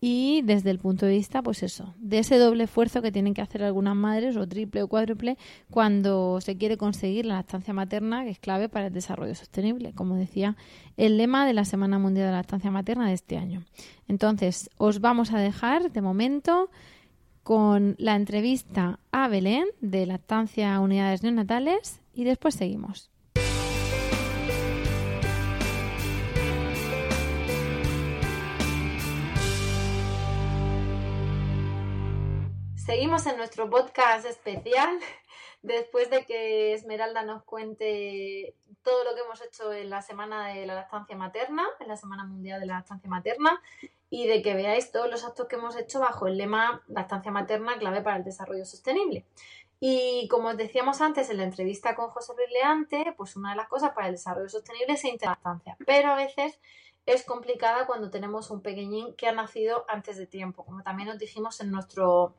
y desde el punto de vista, pues eso, de ese doble esfuerzo que tienen que hacer algunas madres, o triple o cuádruple, cuando se quiere conseguir la lactancia materna, que es clave para el desarrollo sostenible, como decía el lema de la Semana Mundial de la Lactancia Materna de este año. Entonces, os vamos a dejar de momento con la entrevista a Belén de Lactancia Unidades Neonatales y después seguimos. Seguimos en nuestro podcast especial después de que Esmeralda nos cuente todo lo que hemos hecho en la semana de la lactancia materna, en la Semana Mundial de la Lactancia Materna, y de que veáis todos los actos que hemos hecho bajo el lema Lactancia Materna, clave para el desarrollo sostenible. Y como os decíamos antes en la entrevista con José Leante, pues una de las cosas para el desarrollo sostenible es la interlactancia, pero a veces es complicada cuando tenemos un pequeñín que ha nacido antes de tiempo, como también os dijimos en nuestro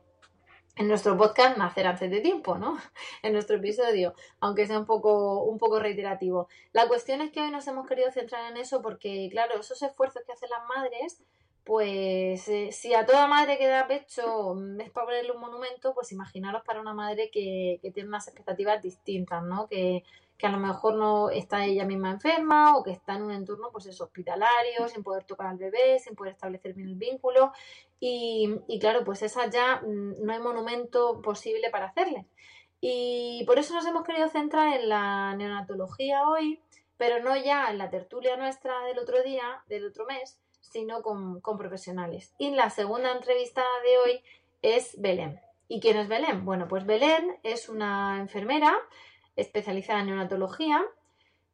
en nuestro podcast Nacer antes de tiempo, ¿no? En nuestro episodio, aunque sea un poco, un poco reiterativo. La cuestión es que hoy nos hemos querido centrar en eso porque, claro, esos esfuerzos que hacen las madres, pues eh, si a toda madre que da pecho es para ponerle un monumento, pues imaginaros para una madre que, que tiene unas expectativas distintas, ¿no? Que, que a lo mejor no está ella misma enferma o que está en un entorno pues es hospitalario, sin poder tocar al bebé, sin poder establecer bien el vínculo y, claro, pues esa ya mm, no hay monumento posible para hacerle. Y por eso nos hemos querido centrar en la neonatología hoy, pero no ya en la tertulia nuestra del otro día, del otro mes, sino con, con profesionales. Y la segunda entrevista de hoy es Belén. ¿Y quién es Belén? Bueno, pues Belén es una enfermera especializada en neonatología,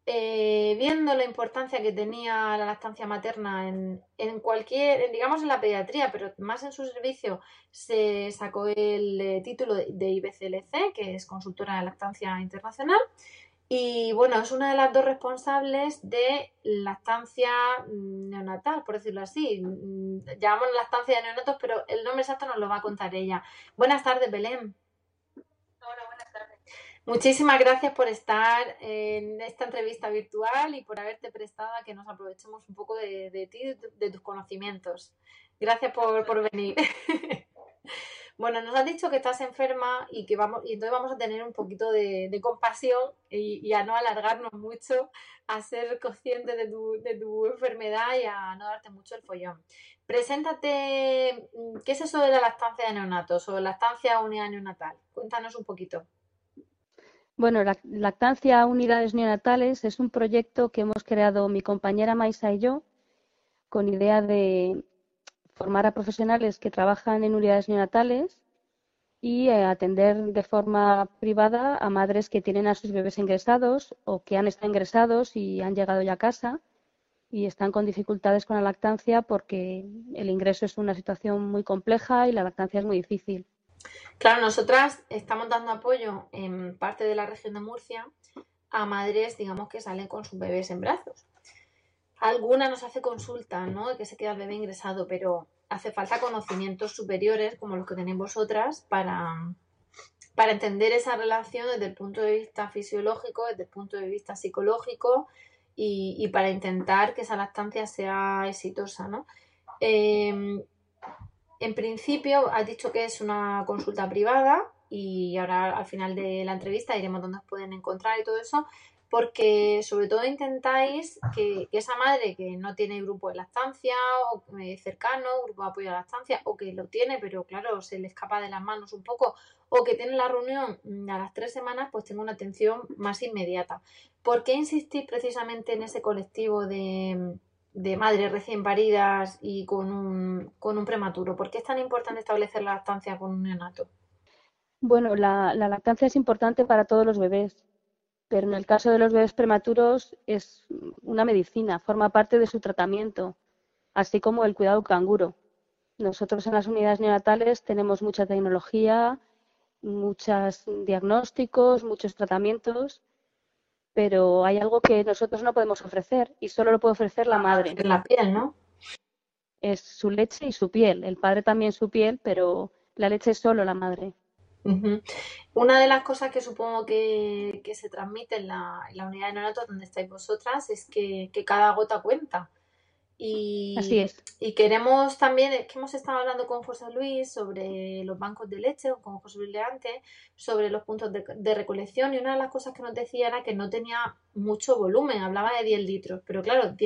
eh, viendo la importancia que tenía la lactancia materna en, cualquier, digamos en la pediatría, pero más en su servicio, se sacó el eh, título de, IBCLC, que es consultora de lactancia internacional. Y bueno, es una de las dos responsables de lactancia neonatal, por decirlo así. Llamamos lactancia de neonatos, pero el nombre exacto nos lo va a contar ella. Buenas tardes, Belén. Muchísimas gracias por estar en esta entrevista virtual y por haberte prestado a que nos aprovechemos un poco de, ti, de, tus conocimientos. Gracias por, venir. bueno, nos has dicho que estás enferma y que vamos, y entonces vamos a tener un poquito de, compasión y, a no alargarnos mucho, a ser conscientes de tu, de tu enfermedad y a no darte mucho el follón. Preséntate, ¿qué es eso de la lactancia de neonatos o lactancia unidad neonatal? Cuéntanos un poquito. Bueno, la Lactancia Unidades Neonatales es un proyecto que hemos creado mi compañera Maisa y yo con idea de formar a profesionales que trabajan en unidades neonatales y eh, atender de forma privada a madres que tienen a sus bebés ingresados o que han estado ingresados y han llegado ya a casa y están con dificultades con la lactancia porque el ingreso es una situación muy compleja y la lactancia es muy difícil. Claro, nosotras estamos dando apoyo en parte de la región de Murcia a madres, digamos, que salen con sus bebés en brazos. Alguna nos hace consulta, ¿no? De que se queda el bebé ingresado, pero hace falta conocimientos superiores como los que tenéis vosotras para, para entender esa relación desde el punto de vista fisiológico, desde el punto de vista psicológico y, para intentar que esa lactancia sea exitosa, ¿no? Eh, en principio, has dicho que es una consulta privada y ahora al final de la entrevista diremos dónde os pueden encontrar y todo eso, porque sobre todo intentáis que, esa madre que no tiene grupo de lactancia o eh, cercano, grupo de apoyo a la lactancia, o que lo tiene, pero claro, se le escapa de las manos un poco, o que tiene la reunión mm, a las tres semanas, pues tenga una atención más inmediata. ¿Por qué insistís precisamente en ese colectivo de, de madres recién paridas y con un, con un prematuro? ¿Por qué es tan importante establecer la lactancia con un neonato? Bueno, la, lactancia es importante para todos los bebés, pero en el caso de los bebés prematuros es una medicina, forma parte de su tratamiento, así como el cuidado canguro. Nosotros en las unidades neonatales tenemos mucha tecnología, muchos diagnósticos, muchos tratamientos pero hay algo que nosotros no podemos ofrecer y solo lo puede ofrecer la madre. La piel, ¿no? Es su leche y su piel. El padre también su piel, pero la leche es solo la madre. Una de las cosas que supongo que, se transmite en la, unidad de neonatos donde estáis vosotras es que, cada gota cuenta. Y, Así es. y queremos también, es que hemos estado hablando con José Luis sobre los bancos de leche, o con José Luis Leante, sobre los puntos de, de recolección, y una de las cosas que nos decía era que no tenía mucho volumen, hablaba de 10 litros, pero claro, 10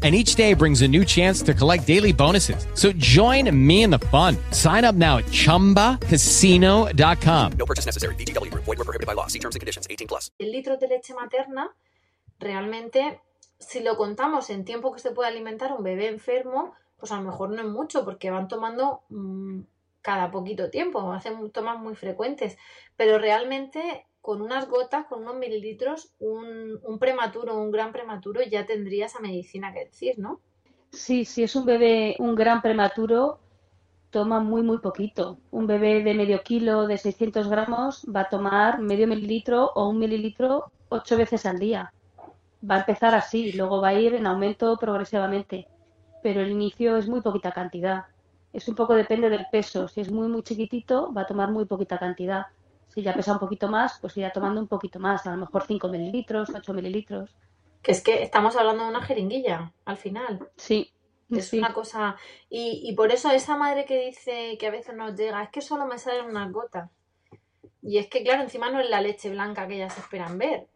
And each day brings a new chance to collect daily bonuses. So join me in the fun. Sign up now at chumbacasino.com. No purchase necessary. VGW Group. Void were prohibited by law. See terms and conditions. 18 plus. litros de leche materna, realmente, si lo contamos en tiempo que se puede alimentar un bebé enfermo, pues a lo mejor no es mucho, porque van tomando mm, cada poquito tiempo, hacen tomas muy frecuentes, pero realmente con unas gotas, con unos mililitros, un, un prematuro, un gran prematuro, ya tendría esa medicina que decir, ¿no? Sí, si es un bebé, un gran prematuro, toma muy, muy poquito. Un bebé de medio kilo, de 600 gramos, va a tomar medio mililitro o un mililitro ocho veces al día. Va a empezar así, luego va a ir en aumento progresivamente. Pero el inicio es muy poquita cantidad. Es un poco depende del peso. Si es muy, muy chiquitito, va a tomar muy poquita cantidad. Si ya pesa un poquito más, pues irá tomando un poquito más, a lo mejor 5 mililitros, 8 mililitros. Que es que estamos hablando de una jeringuilla, al final. Sí, Es sí. una cosa. Y, y por eso esa madre que dice que a veces nos llega, es que solo me salen unas gotas. Y es que, claro, encima no es la leche blanca que ellas esperan ver.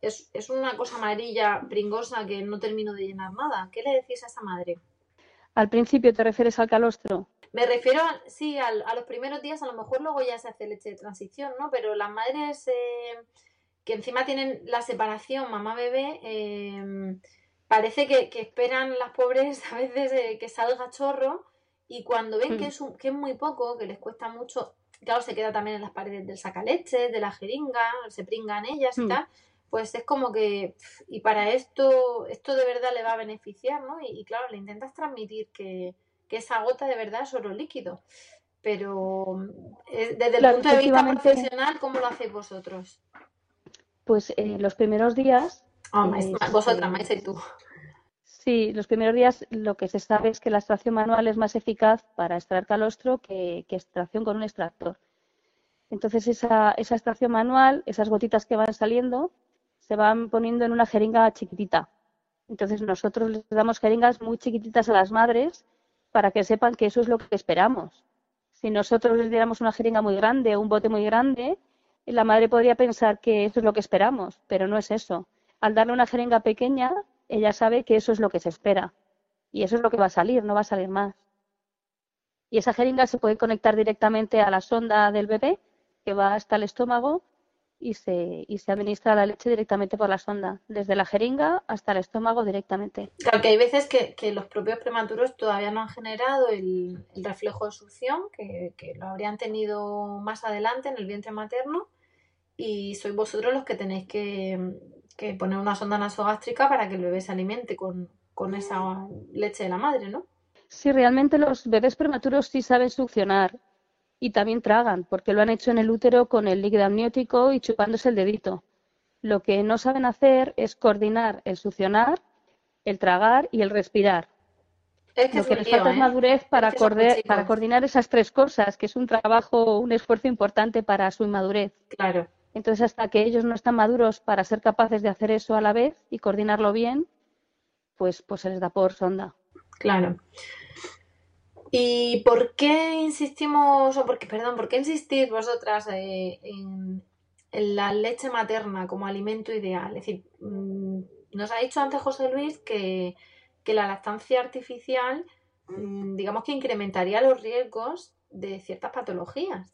Es, es una cosa amarilla, pringosa, que no termino de llenar nada. ¿Qué le decís a esa madre? Al principio te refieres al calostro. Me refiero, sí, al- a, los primeros días, a lo mejor luego ya se hace leche de transición, ¿no? Pero las madres eh, que encima tienen la separación mamá-bebé, eh, parece que, que esperan las pobres a veces eh, que salga chorro y cuando ven que Mm. es, un- que es muy poco, que les cuesta mucho, claro, se queda también en las paredes del sacaleche, de la jeringa, se pringan ellas y Mm. tal, pues es como que, y para esto, esto de verdad le va a beneficiar, ¿no? Y, y claro, le intentas transmitir que, que esa gota de verdad es oro líquido. Pero eh, desde el Claro, punto de vista profesional, ¿cómo lo hacéis vosotros? Pues eh, los primeros días, Ah, eh, Maíz- se- vosotras, Maísa y tú. sí, los primeros días lo que se sabe es que la extracción manual es más eficaz para extraer calostro que, que extracción con un extractor. Entonces esa, esa extracción manual, esas gotitas que van saliendo, se van poniendo en una jeringa chiquitita. Entonces nosotros les damos jeringas muy chiquititas a las madres para que sepan que eso es lo que esperamos. Si nosotros les diéramos una jeringa muy grande o un bote muy grande, la madre podría pensar que eso es lo que esperamos, pero no es eso. Al darle una jeringa pequeña, ella sabe que eso es lo que se espera. Y eso es lo que va a salir, no va a salir más. Y esa jeringa se puede conectar directamente a la sonda del bebé, que va hasta el estómago, y se, y se administra la leche directamente por la sonda, desde la jeringa hasta el estómago directamente. Claro que hay veces que, que los propios prematuros todavía no han generado el, el reflejo de succión, que, que lo habrían tenido más adelante en el vientre materno, y sois vosotros los que tenéis que, que poner una sonda nasogástrica para que el bebé se alimente con, con esa leche de la madre, ¿no? Sí, realmente los bebés prematuros sí saben succionar y también tragan, porque lo han hecho en el útero con el líquido amniótico y chupándose el dedito. Lo que no saben hacer es coordinar el succionar, el tragar y el respirar. Lo que les falta es ¿eh? madurez para coordinar esas tres cosas, que es un trabajo, un esfuerzo importante para su inmadurez. Claro. Entonces, hasta que ellos no están maduros para ser capaces de hacer eso a la vez y coordinarlo bien, pues, pues se les da por sonda. Claro. ¿Y por qué insistimos, o por qué, perdón, por qué insistís vosotras eh, en, la leche materna como alimento ideal? Es decir, mm, nos ha dicho antes José Luis que, que la lactancia artificial, mm, digamos que incrementaría los riesgos de ciertas patologías.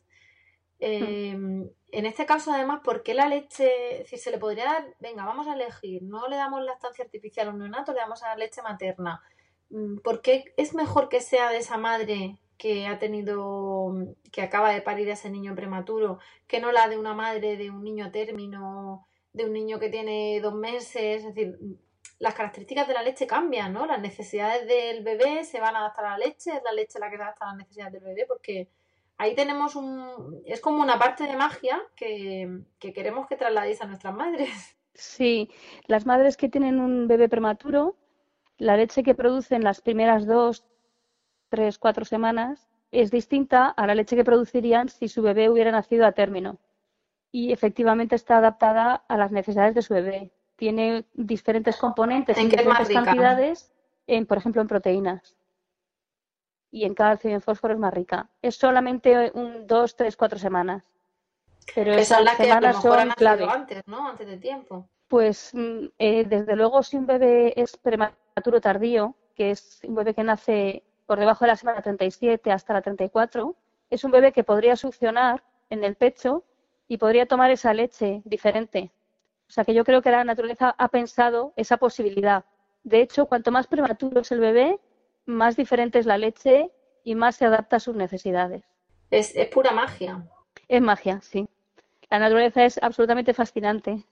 Eh, en este caso, además, ¿por qué la leche? Decir, se le podría dar, venga, vamos a elegir, no le damos lactancia artificial a un neonato, le damos a la leche materna. Mm, ¿Por qué es mejor que sea de esa madre que ha tenido, que acaba de parir a ese niño prematuro, que no la de una madre de un niño a término, de un niño que tiene dos meses? Es decir, las características de la leche cambian, ¿no? Las necesidades del bebé se van a adaptar a la leche, es la leche la que se adapta a las necesidades del bebé, porque ahí tenemos un... es como una parte de magia que, que queremos que trasladéis a nuestras madres. Sí, las madres que tienen un bebé prematuro, la leche que producen las primeras dos, tres, cuatro semanas es distinta a la leche que producirían si su bebé hubiera nacido a término. Y efectivamente está adaptada a las necesidades de su bebé. Tiene diferentes componentes ¿En diferentes cantidades, en, por ejemplo, en proteínas. Y en calcio y en fósforo es más rica. Es solamente un, dos, tres, cuatro semanas. Pero Que son esas las que a lo mejor han son clave. antes, ¿no? Antes de tiempo. Pues mm, eh, desde luego si un bebé es prematuro tardío, que es un bebé que nace por debajo de la semana 37 hasta la 34, es un bebé que podría succionar en el pecho y podría tomar esa leche diferente. O sea que yo creo que la naturaleza ha pensado esa posibilidad. De hecho, cuanto más prematuro es el bebé, más diferente es la leche y más se adapta a sus necesidades. Es, es pura magia. Es magia, sí. La naturaleza es absolutamente fascinante.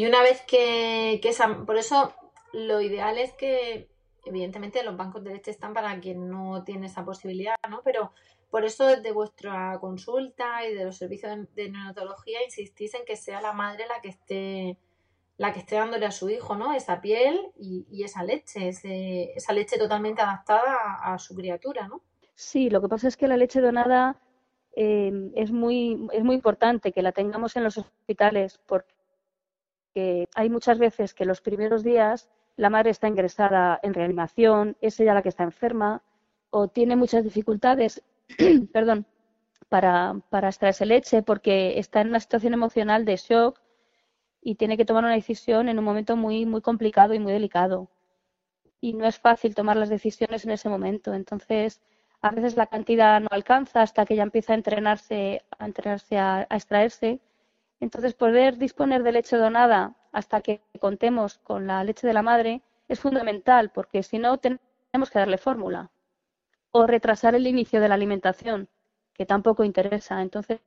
Y una vez que, que esa, por eso lo ideal es que, evidentemente, los bancos de leche están para quien no tiene esa posibilidad, ¿no? Pero por eso desde vuestra consulta y de los servicios de, neonatología insistís en que sea la madre la que esté la que esté dándole a su hijo, ¿no? Esa piel y, esa leche, ese- esa leche totalmente adaptada a, a su criatura, ¿no? Sí, lo que pasa es que la leche donada eh, es muy, es muy importante que la tengamos en los hospitales porque hay muchas veces que los primeros días la madre está ingresada en reanimación, es ella la que está enferma o tiene muchas dificultades, perdón, para, para extraerse leche porque está en una situación emocional de shock y tiene que tomar una decisión en un momento muy, muy complicado y muy delicado y no es fácil tomar las decisiones en ese momento. Entonces, a veces la cantidad no alcanza hasta que ella empieza a entrenarse, a entrenarse a extraerse. Entonces, poder disponer de leche donada hasta que contemos con la leche de la madre es fundamental, porque si no tenemos que darle fórmula o retrasar el inicio de la alimentación, que tampoco interesa. Entonces,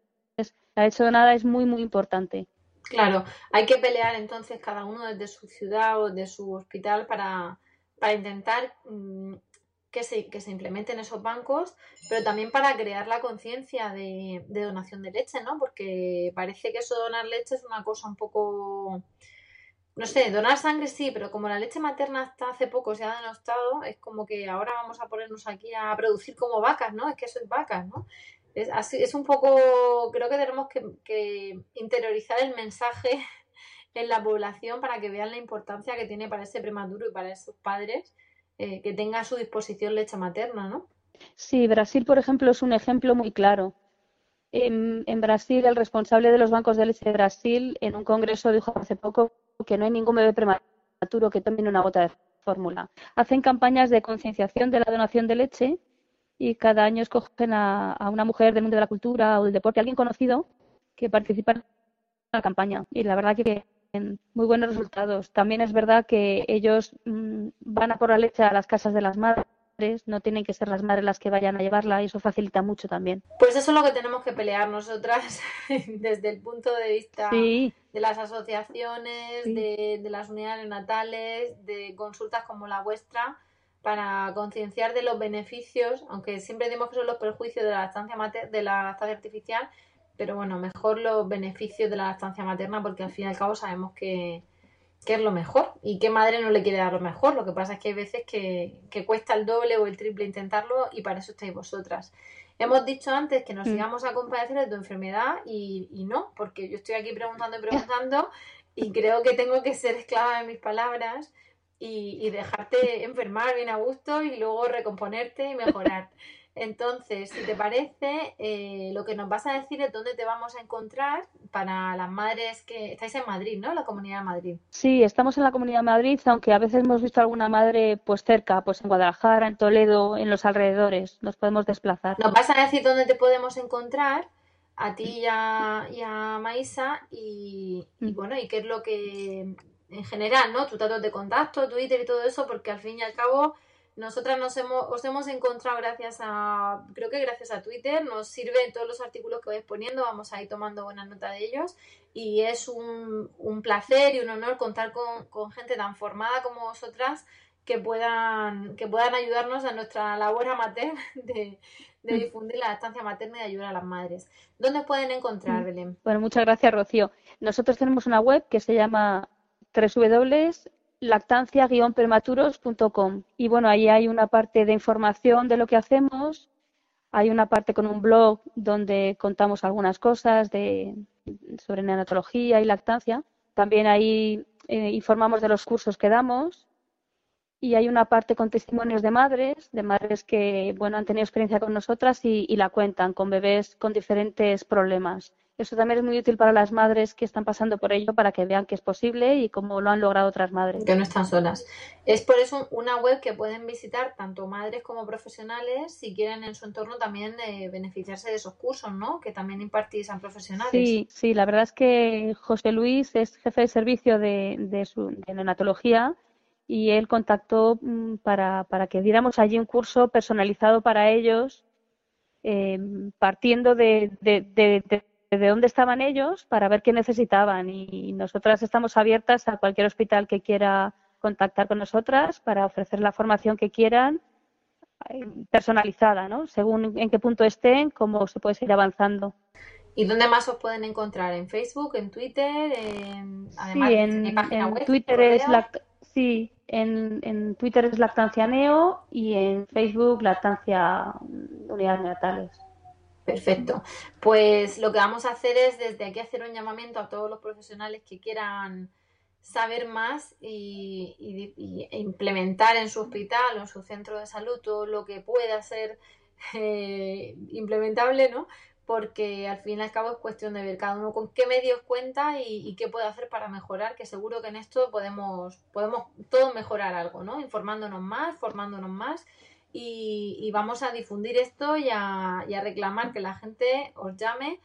la leche donada es muy, muy importante. Claro, hay que pelear entonces cada uno desde su ciudad o de su hospital para, para intentar mm, que se, que se implementen esos bancos, pero también para crear la conciencia de, de donación de leche, ¿no? Porque parece que eso donar leche es una cosa un poco, no sé, donar sangre sí, pero como la leche materna hasta hace poco se ha denostado, es como que ahora vamos a ponernos aquí a producir como vacas, ¿no? Es que eso es vacas, ¿no? Es, así, es un poco, creo que tenemos que, que interiorizar el mensaje en la población para que vean la importancia que tiene para ese prematuro y para esos padres eh, que tenga a su disposición leche materna, ¿no? Sí, Brasil, por ejemplo, es un ejemplo muy claro. En, en Brasil, el responsable de los bancos de leche de Brasil, en un congreso, dijo hace poco que no hay ningún bebé prematuro que tome una gota de fórmula. Hacen campañas de concienciación de la donación de leche y cada año escogen a, a una mujer del mundo de la cultura o del deporte, alguien conocido, que participa en la campaña. Y la verdad que muy buenos resultados. También es verdad que ellos mm, van a por la leche a las casas de las madres, no tienen que ser las madres las que vayan a llevarla y eso facilita mucho también. Pues eso es lo que tenemos que pelear nosotras desde el punto de vista Sí. de las asociaciones, Sí. de, de las unidades natales, de consultas como la vuestra, para concienciar de los beneficios, aunque siempre decimos que son los perjuicios de la lactancia de la lactancia artificial, pero bueno, mejor los beneficios de la lactancia materna porque al fin y al cabo sabemos que, que es lo mejor y qué madre no le quiere dar lo mejor. Lo que pasa es que hay veces que, que cuesta el doble o el triple intentarlo y para eso estáis vosotras. Hemos dicho antes que nos Mm. íbamos a compadecer de tu enfermedad y, y no, porque yo estoy aquí preguntando y preguntando y creo que tengo que ser esclava de mis palabras y, y dejarte enfermar bien a gusto y luego recomponerte y mejorar. Entonces, si te parece, eh, lo que nos vas a decir es dónde te vamos a encontrar para las madres que estáis en Madrid, ¿no? La Comunidad de Madrid. Sí, estamos en la Comunidad de Madrid, aunque a veces hemos visto alguna madre pues cerca, pues en Guadalajara, en Toledo, en los alrededores. Nos podemos desplazar. Nos vas a decir dónde te podemos encontrar a ti y a, y a Maísa y, y bueno, y qué es lo que en general, ¿no? Tus datos de contacto, Twitter y todo eso, porque al fin y al cabo nosotras nos hemos, os hemos encontrado gracias a, creo que gracias a Twitter, nos sirven todos los artículos que vais poniendo, vamos a ir tomando buena nota de ellos y es un, un placer y un honor contar con, con gente tan formada como vosotras que puedan, que puedan ayudarnos a nuestra labor amateur de, de Mm. difundir la lactancia materna y ayudar a las madres. ¿Dónde os pueden encontrar, Mm. Belén? Bueno, muchas gracias, Rocío. Nosotros tenemos una web que se llama www.lactancia-prematuros.com y bueno, ahí hay una parte de información de lo que hacemos, hay una parte con un blog donde contamos algunas cosas de, sobre neonatología y lactancia. También ahí eh, informamos de los cursos que damos y hay una parte con testimonios de madres, de madres que bueno han tenido experiencia con nosotras y la cuentan con bebés con diferentes problemas. Eso también es muy útil para las madres que están pasando por ello para que vean que es posible y cómo lo han logrado otras madres. Que no están solas. Es por eso una web que pueden visitar tanto madres como profesionales si quieren en su entorno también eh, beneficiarse de esos cursos, ¿no? Que también impartís a profesionales. Sí, sí, la verdad es que José Luis es jefe de servicio de, de, su, de neonatología y él contactó mm, para, para que diéramos allí un curso personalizado para ellos, eh, partiendo de, de, de, de, de dónde estaban ellos para ver qué necesitaban. Y nosotras estamos abiertas a cualquier hospital que quiera contactar con nosotras para ofrecer la formación que quieran eh, personalizada, ¿no? Según en qué punto estén, cómo se puede seguir avanzando. ¿Y dónde más os pueden encontrar? ¿En Facebook? ¿En Twitter? En... Además, sí, en, mi página en web, Twitter es lact- sí, en, en Twitter es Lactancia Neo y en Facebook Lactancia Unidades Neonatales. Perfecto. Pues lo que vamos a hacer es desde aquí hacer un llamamiento a todos los profesionales que quieran saber más y, y- implementar en su hospital o en su centro de salud todo lo que pueda ser eh, implementable, ¿no? Porque al fin y al cabo es cuestión de ver cada uno con qué medios cuenta y, y qué puede hacer para mejorar, que seguro que en esto podemos, podemos todos mejorar algo, ¿no? Informándonos más, formándonos más y, y vamos a difundir esto y a, y a reclamar que la gente os llame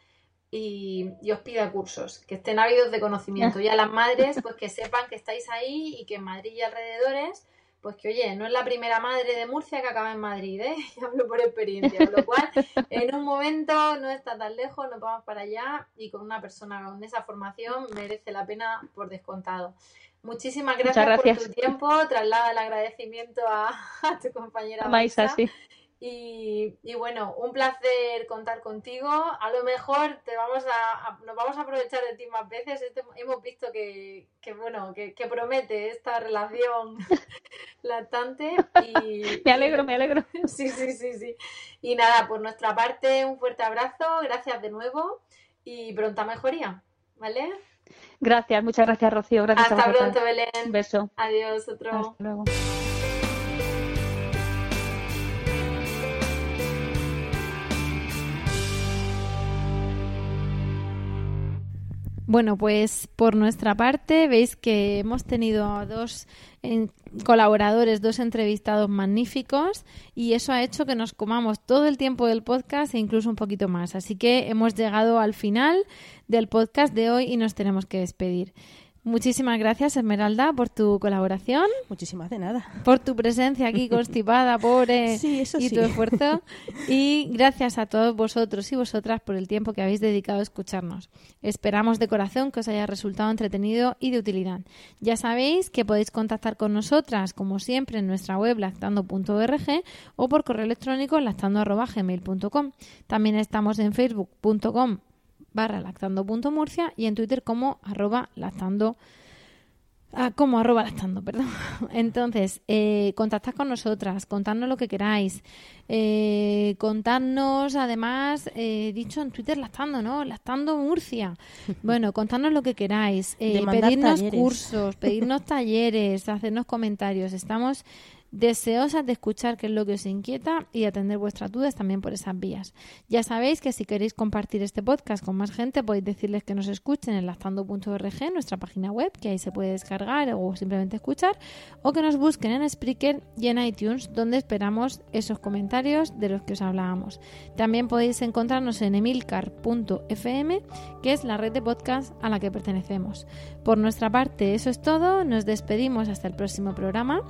y, y os pida cursos, que estén ávidos de conocimiento. Y a las madres, pues que sepan que estáis ahí y que en Madrid y alrededores, pues que oye, no es la primera madre de Murcia que acaba en Madrid, ¿eh? Y hablo por experiencia, con lo cual en un momento no está tan lejos, nos vamos para allá y con una persona con esa formación merece la pena por descontado. Muchísimas gracias, por tu tiempo, traslada el agradecimiento a, a tu compañera Maisa, Maisa. sí. Y, y bueno, un placer contar contigo. A lo mejor te vamos a, a- nos vamos a aprovechar de ti más veces. Este- hemos visto que, que, bueno, que, que promete esta relación lactante. Y, Me alegro, me alegro. Sí, sí, sí, sí. Y nada, por nuestra parte, un fuerte abrazo. Gracias de nuevo y pronta mejoría. ¿Vale? Gracias, muchas gracias, Rocío. Gracias Hasta pronto, Belén. Un beso. Adiós, otro. Hasta luego. Bueno, pues por nuestra parte veis que hemos tenido dos colaboradores, dos entrevistados magníficos y eso ha hecho que nos comamos todo el tiempo del podcast e incluso un poquito más. Así que hemos llegado al final del podcast de hoy y nos tenemos que despedir. Muchísimas gracias, Esmeralda, por tu colaboración. Muchísimas de nada. Por tu presencia aquí constipada, pobre, Sí, eso y sí. tu esfuerzo. Y gracias a todos vosotros y vosotras por el tiempo que habéis dedicado a escucharnos. Esperamos de corazón que os haya resultado entretenido y de utilidad. Ya sabéis que podéis contactar con nosotras, como siempre, en nuestra web lactando.org o por correo electrónico lactando.gmail.com. También estamos en facebook.com barra lactando.murcia y en Twitter como arroba lactando Ah, como arroba lactando, perdón. Entonces, eh, contactad con nosotras, contadnos lo que queráis. Eh, contadnos, además, eh, dicho en Twitter lactando, ¿no? Lactando Murcia. Bueno, contadnos lo que queráis. Eh, pedirnos talleres. cursos, pedirnos talleres, hacernos comentarios. Estamos deseosas de escuchar qué es lo que os inquieta y atender vuestras dudas también por esas vías. Ya sabéis que si queréis compartir este podcast con más gente, podéis decirles que nos escuchen en lactando.org, nuestra página web, que ahí se puede descargar o simplemente escuchar, o que nos busquen en Spreaker y en iTunes, donde esperamos esos comentarios de los que os hablábamos. También podéis encontrarnos en emilcar.fm, que es la red de podcast a la que pertenecemos. Por nuestra parte, eso es todo. Nos despedimos hasta el próximo programa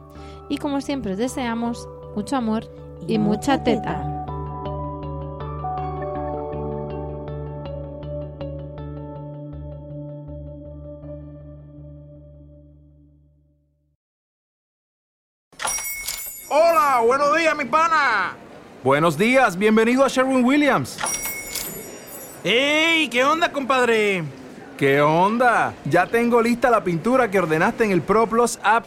y como siempre os deseamos mucho amor y, mucha teta. Hola, buenos días, mi pana. Buenos días, bienvenido a Sherwin Williams. ¡Ey! ¿Qué onda, compadre? ¿Qué onda? Ya tengo lista la pintura que ordenaste en el ProPlus app.